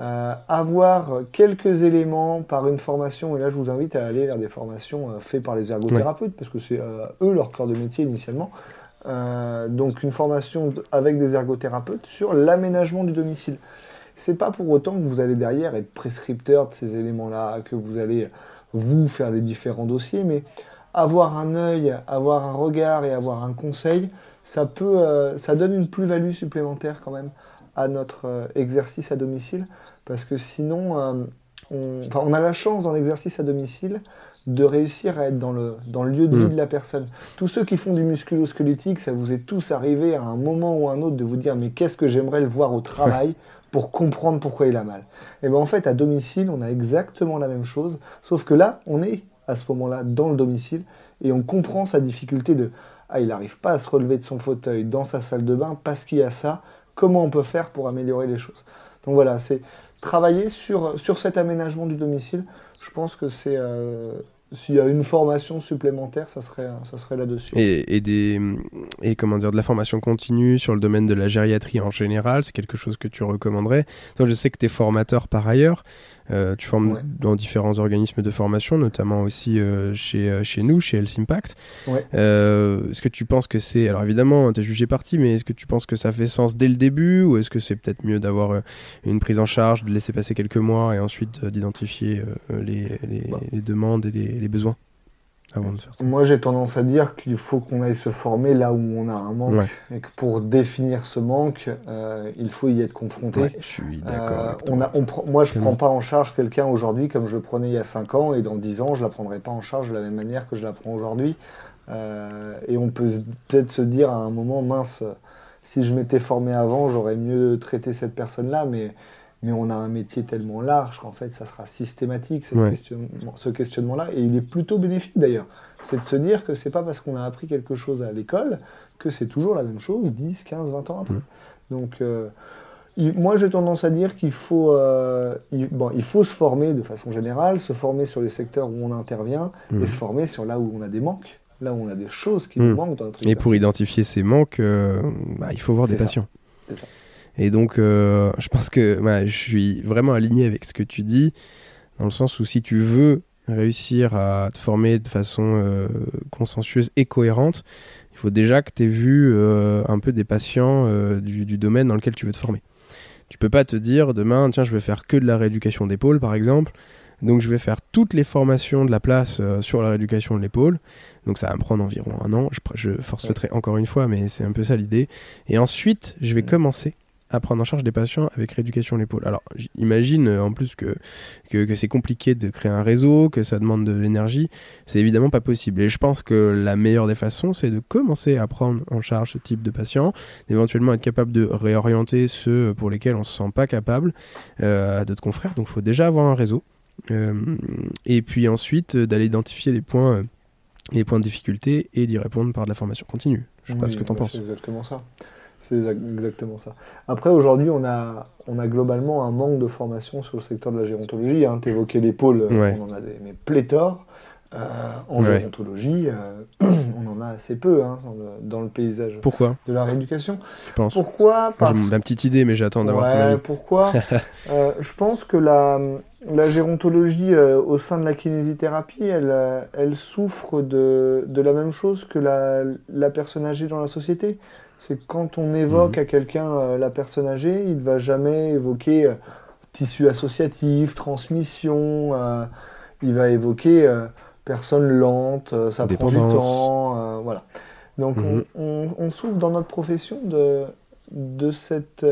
Euh, avoir quelques éléments par une formation, et là je vous invite à aller vers des formations euh, faites par les ergothérapeutes, parce que c'est euh, eux leur cœur de métier initialement. donc une formation avec des ergothérapeutes sur l'aménagement du domicile. C'est pas pour autant que vous allez derrière être prescripteur de ces éléments-là, que vous allez vous faire des différents dossiers, mais avoir un œil, avoir un regard et avoir un conseil, ça peut, ça donne une plus-value supplémentaire quand même à notre euh, exercice à domicile, parce que sinon, euh, on, on, a la chance dans l'exercice à domicile de réussir à être dans le, dans le lieu de vie mm. de la personne. Tous ceux qui font du musculo-squelettique, ça vous est tous arrivé à un moment ou un autre de vous dire mais qu'est-ce que j'aimerais le voir au travail? (laughs) pour comprendre pourquoi il a mal. Et bien en fait à domicile on a exactement la même chose, sauf que là on est à ce moment-là dans le domicile et on comprend sa difficulté de ah il n'arrive pas à se relever de son fauteuil dans sa salle de bain parce qu'il y a ça, comment on peut faire pour améliorer les choses? Donc voilà, c'est travailler sur, cet aménagement du domicile. Je pense que c'est euh, s'il y a une formation supplémentaire, ça serait, ça serait là-dessus. Et, et, des, et comment dire, de la formation continue sur le domaine de la gériatrie en général, c'est quelque chose que tu recommanderais? Toi, je sais que tu es formateur par ailleurs. Euh, tu formes dans différents organismes de formation, notamment aussi euh, chez, euh, chez nous, chez Health Impact. est-ce que tu penses que c'est. Alors évidemment, tu es jugé parti, mais est-ce que tu penses que ça fait sens dès le début ou est-ce que c'est peut-être mieux d'avoir une prise en charge, de laisser passer quelques mois et ensuite d'identifier les, les, bah. les, demandes et les, les besoins? Moi, j'ai tendance à dire qu'il faut qu'on aille se former là où on a un manque et que pour définir ce manque, euh, il faut y être confronté. je suis d'accord. Euh, moi, je ne prends pas en charge quelqu'un aujourd'hui comme je le prenais il y a 5 ans et dans 10 ans, je ne la prendrai pas en charge de la même manière que je la prends aujourd'hui. Euh, et on peut peut-être se dire à un moment, mince, si je m'étais formé avant, j'aurais mieux traité cette personne-là, mais mais on a un métier tellement large qu'en fait, ça sera systématique, ce questionnement-là, et il est plutôt bénéfique d'ailleurs. C'est de se dire que c'est pas parce qu'on a appris quelque chose à l'école que c'est toujours la même chose 10, 15, 20 ans après. Donc, euh, moi, j'ai tendance à dire qu'il faut, euh, il, bon, il faut se former de façon générale, se former sur les secteurs où on intervient et se former sur là où on a des manques, là où on a des choses qui nous manquent dans notre Et pour identifier ces manques, euh, bah, il faut voir des patients. Ça. Et donc, euh, je pense que je suis vraiment aligné avec ce que tu dis, dans le sens où si tu veux réussir à te former de façon euh, consensueuse et cohérente, il faut déjà que tu aies vu euh, un peu des patients du, du, domaine dans lequel tu veux te former. Tu peux pas te dire demain, tiens, je vais faire que de la rééducation d'épaule, par exemple. Donc je vais faire toutes les formations de la place sur la rééducation de l'épaule. Donc ça va me prendre environ un an. Je, je force le trait encore une fois, mais c'est un peu ça l'idée. Et ensuite, je vais commencer à prendre en charge des patients avec rééducation l'épaule. Alors, j'imagine euh, en plus que, que, c'est compliqué de créer un réseau, que ça demande de l'énergie. C'est évidemment pas possible. Et je pense que la meilleure des façons, c'est de commencer à prendre en charge ce type de patients, d'éventuellement être capable de réorienter ceux pour lesquels on se sent pas capable euh, à d'autres confrères. Donc, il faut déjà avoir un réseau. Euh, et puis ensuite, d'aller identifier les points, les points de difficulté et d'y répondre par de la formation continue. Je sais pas ce que tu en penses. C'est exactement ça. C'est exactement ça. Après, aujourd'hui, on a, on a globalement un manque de formation sur le secteur de la gérontologie. Hein. Tu évoquais l'épaule, on en a des mais pléthores. Euh, en gérontologie, euh, (clears throat) on en a assez peu hein, dans, le, paysage pourquoi? de la rééducation. Je pense. Pourquoi? J'ai une petite idée, mais j'attends d'avoir ton avis. Pourquoi? (laughs) Euh, Je pense que la, la gérontologie au sein de la kinésithérapie, elle, elle souffre de, de la même chose que la, la personne âgée dans la société c'est que quand on évoque mhm. à quelqu'un euh, la personne âgée, il ne va jamais évoquer euh, tissu associatif, transmission, euh, il va évoquer personne lente, ça prend du temps, voilà. Donc mhm. on, souffre dans notre profession de, de, cette,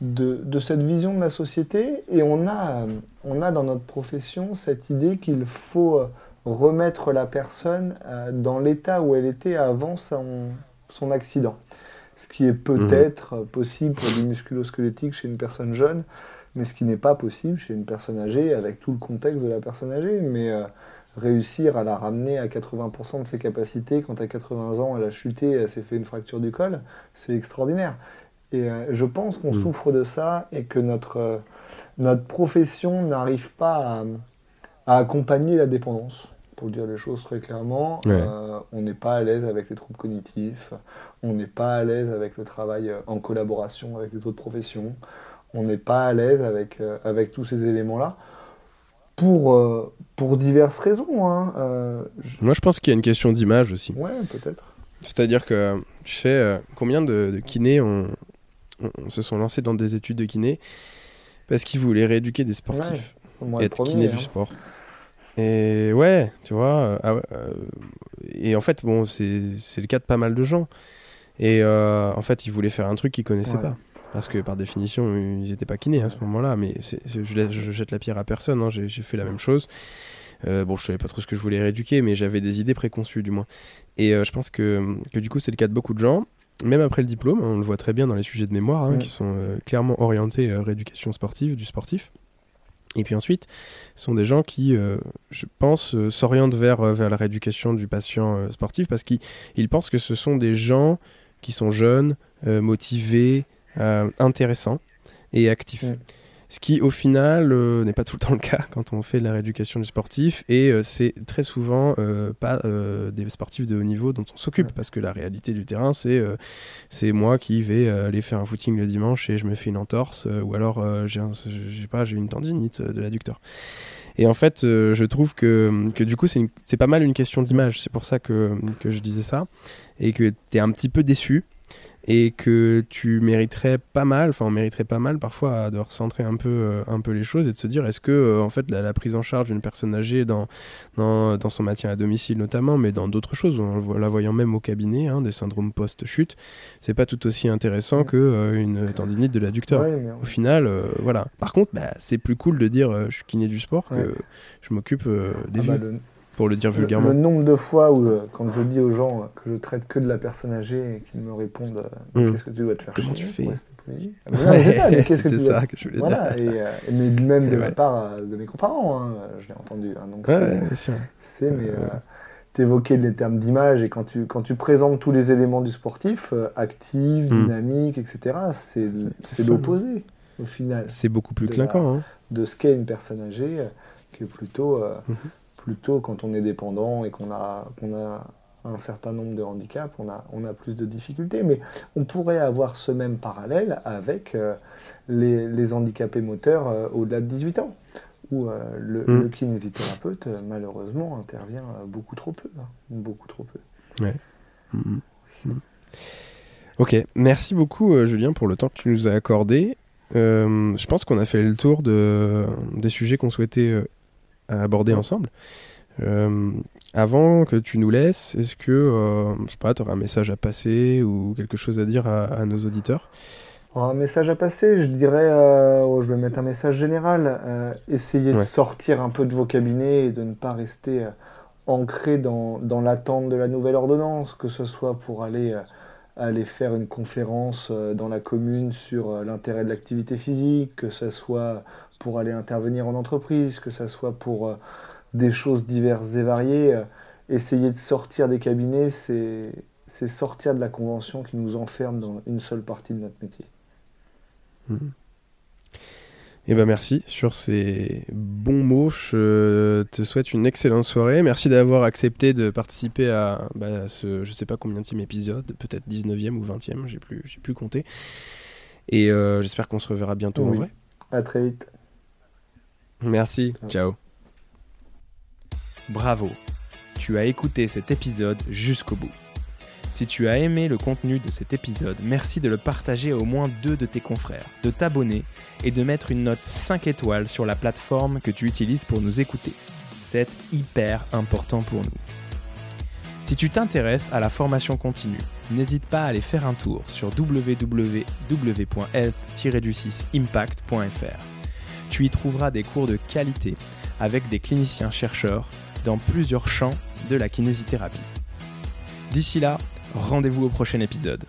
de, cette vision de la société et on a, on a dans notre profession cette idée qu'il faut remettre la personne dans l'état où elle était avant son, son accident. Ce qui est peut-être mhm. possible pour du musculo-squelettique chez une personne jeune, mais ce qui n'est pas possible chez une personne âgée avec tout le contexte de la personne âgée. Mais euh, réussir à la ramener à 80% de ses capacités quand à 80 ans elle a chuté, elle s'est fait une fracture du col, c'est extraordinaire. Et euh, je pense qu'on mhm. souffre de ça et que notre, euh, notre profession n'arrive pas à accompagner la dépendance pour dire les choses très clairement. Euh, on n'est pas à l'aise avec les troubles cognitifs, on n'est pas à l'aise avec le travail euh, en collaboration avec les autres professions, on n'est pas à l'aise avec, euh, avec tous ces éléments-là. Pour, pour diverses raisons. Hein. Moi, je pense qu'il y a une question d'image aussi. Ouais, peut-être. C'est-à-dire que, tu sais, combien de, kinés se sont lancés dans des études de kiné parce qu'ils voulaient rééduquer des sportifs, être kiné du hein. sport. Et ouais, tu vois. Euh, ah euh, et en fait, bon, c'est le cas de pas mal de gens. Et euh, en fait, ils voulaient faire un truc qu'ils connaissaient pas. Parce que par définition, ils n'étaient pas kinés à ce moment-là. Mais je, je, jette la pierre à personne. Hein, J'ai fait la même chose. bon, je savais pas trop ce que je voulais rééduquer, mais j'avais des idées préconçues du moins. Et je pense que, que du coup, c'est le cas de beaucoup de gens. Même après le diplôme, on le voit très bien dans les sujets de mémoire, hein, qui sont clairement orientés rééducation sportive, du sportif. Et puis ensuite, ce sont des gens qui, euh, je pense, euh, s'orientent vers, euh, vers la rééducation du patient sportif parce qu'ils pensent que ce sont des gens qui sont jeunes, motivés, intéressants et actifs. Mm. Ce qui, au final, euh, n'est pas tout le temps le cas (laughs) quand on fait de la rééducation du sportif. Et euh, c'est très souvent euh, pas des sportifs de haut niveau dont on s'occupe. Parce que la réalité du terrain, c'est c'est moi qui vais aller faire un footing le dimanche et je me fais une entorse. ou alors, j'ai pas, j'ai une tendinite de l'adducteur. Et en fait, je trouve que, que du coup, c'est pas mal une question d'image. C'est pour ça que, que je disais ça. Et que tu es un petit peu déçu et que tu mériterais pas mal, enfin on mériterait pas mal parfois de recentrer un peu, euh, un peu les choses et de se dire est-ce que euh, en fait la, prise en charge d'une personne âgée dans, dans, dans, son maintien à domicile notamment, mais dans d'autres choses, en la voyant même au cabinet, hein, des syndromes post-chute, c'est pas tout aussi intéressant que euh, une tendinite de l'adducteur. Au final, voilà. Par contre, bah, c'est plus cool de dire je suis kiné du sport que je m'occupe des ah bah, pour le dire vulgairement. Le, nombre de fois où, euh, quand je dis aux gens que je traite que de la personne âgée et qu'ils me répondent euh, mmh. qu'est-ce que tu dois te faire Comment tu fais. C'était ça (laughs) que je voulais voilà, dire. Et, euh, mais même de ma part, de mes grands-parents, hein, je l'ai entendu. Hein, donc ouais. C'est, mais tu évoquais les termes d'image et quand tu, quand tu présentes tous les éléments du sportif, actif, Hmm. dynamique, etc., c'est, l'opposé au final. C'est beaucoup plus de clinquant. la- Hein. de ce qu'est une personne âgée, euh, que plutôt, euh, Mhm. plutôt quand on est dépendant et qu'on a, qu'on a un certain nombre de handicaps, on a, on a plus de difficultés. Mais on pourrait avoir ce même parallèle avec euh, les, les handicapés moteurs euh, au-delà de 18 ans, où euh, le, Mhm. le kinésithérapeute, malheureusement, intervient beaucoup trop peu. hein, beaucoup trop peu. Mhm. Mhm. Ok, merci beaucoup Julien pour le temps que tu nous as accordé. Je pense qu'on a fait le tour de, des sujets qu'on souhaitait euh, aborder Ouais. ensemble. Euh, avant que tu nous laisses, est-ce que euh, je sais pas, tu aurais un message à passer ou quelque chose à dire à, à nos auditeurs? Un message à passer, je dirais, euh, oh, je vais mettre un message général. euh, essayez de sortir un peu de vos cabinets et de ne pas rester ancré dans, dans l'attente de la nouvelle ordonnance, que ce soit pour aller, aller faire une conférence dans la commune sur l'intérêt de l'activité physique, que ce soit pour aller intervenir en entreprise, que ce soit pour euh, des choses diverses et variées. euh, Essayer de sortir des cabinets, c'est c'est sortir de la convention qui nous enferme dans une seule partie de notre métier. Eh ben merci sur ces bons mots. Je te souhaite une excellente soirée. Merci d'avoir accepté de participer à, bah, ce je sais pas combien de épisode, peut-être 19e ou 20e, j'ai plus j'ai plus compté. Et euh, j'espère qu'on se reverra bientôt en vrai. À très vite. Merci, Ciao. Bravo, tu as écouté cet épisode jusqu'au bout. Si tu as aimé le contenu de cet épisode, merci de le partager à au moins deux de tes confrères, de t'abonner et de mettre une note 5 étoiles sur la plateforme que tu utilises pour nous écouter. C'est hyper important pour nous. Si tu t'intéresses à la formation continue, n'hésite pas à aller faire un tour sur www.health-impact.fr. Tu y trouveras des cours de qualité avec des cliniciens chercheurs dans plusieurs champs de la kinésithérapie. D'ici là, rendez-vous au prochain épisode.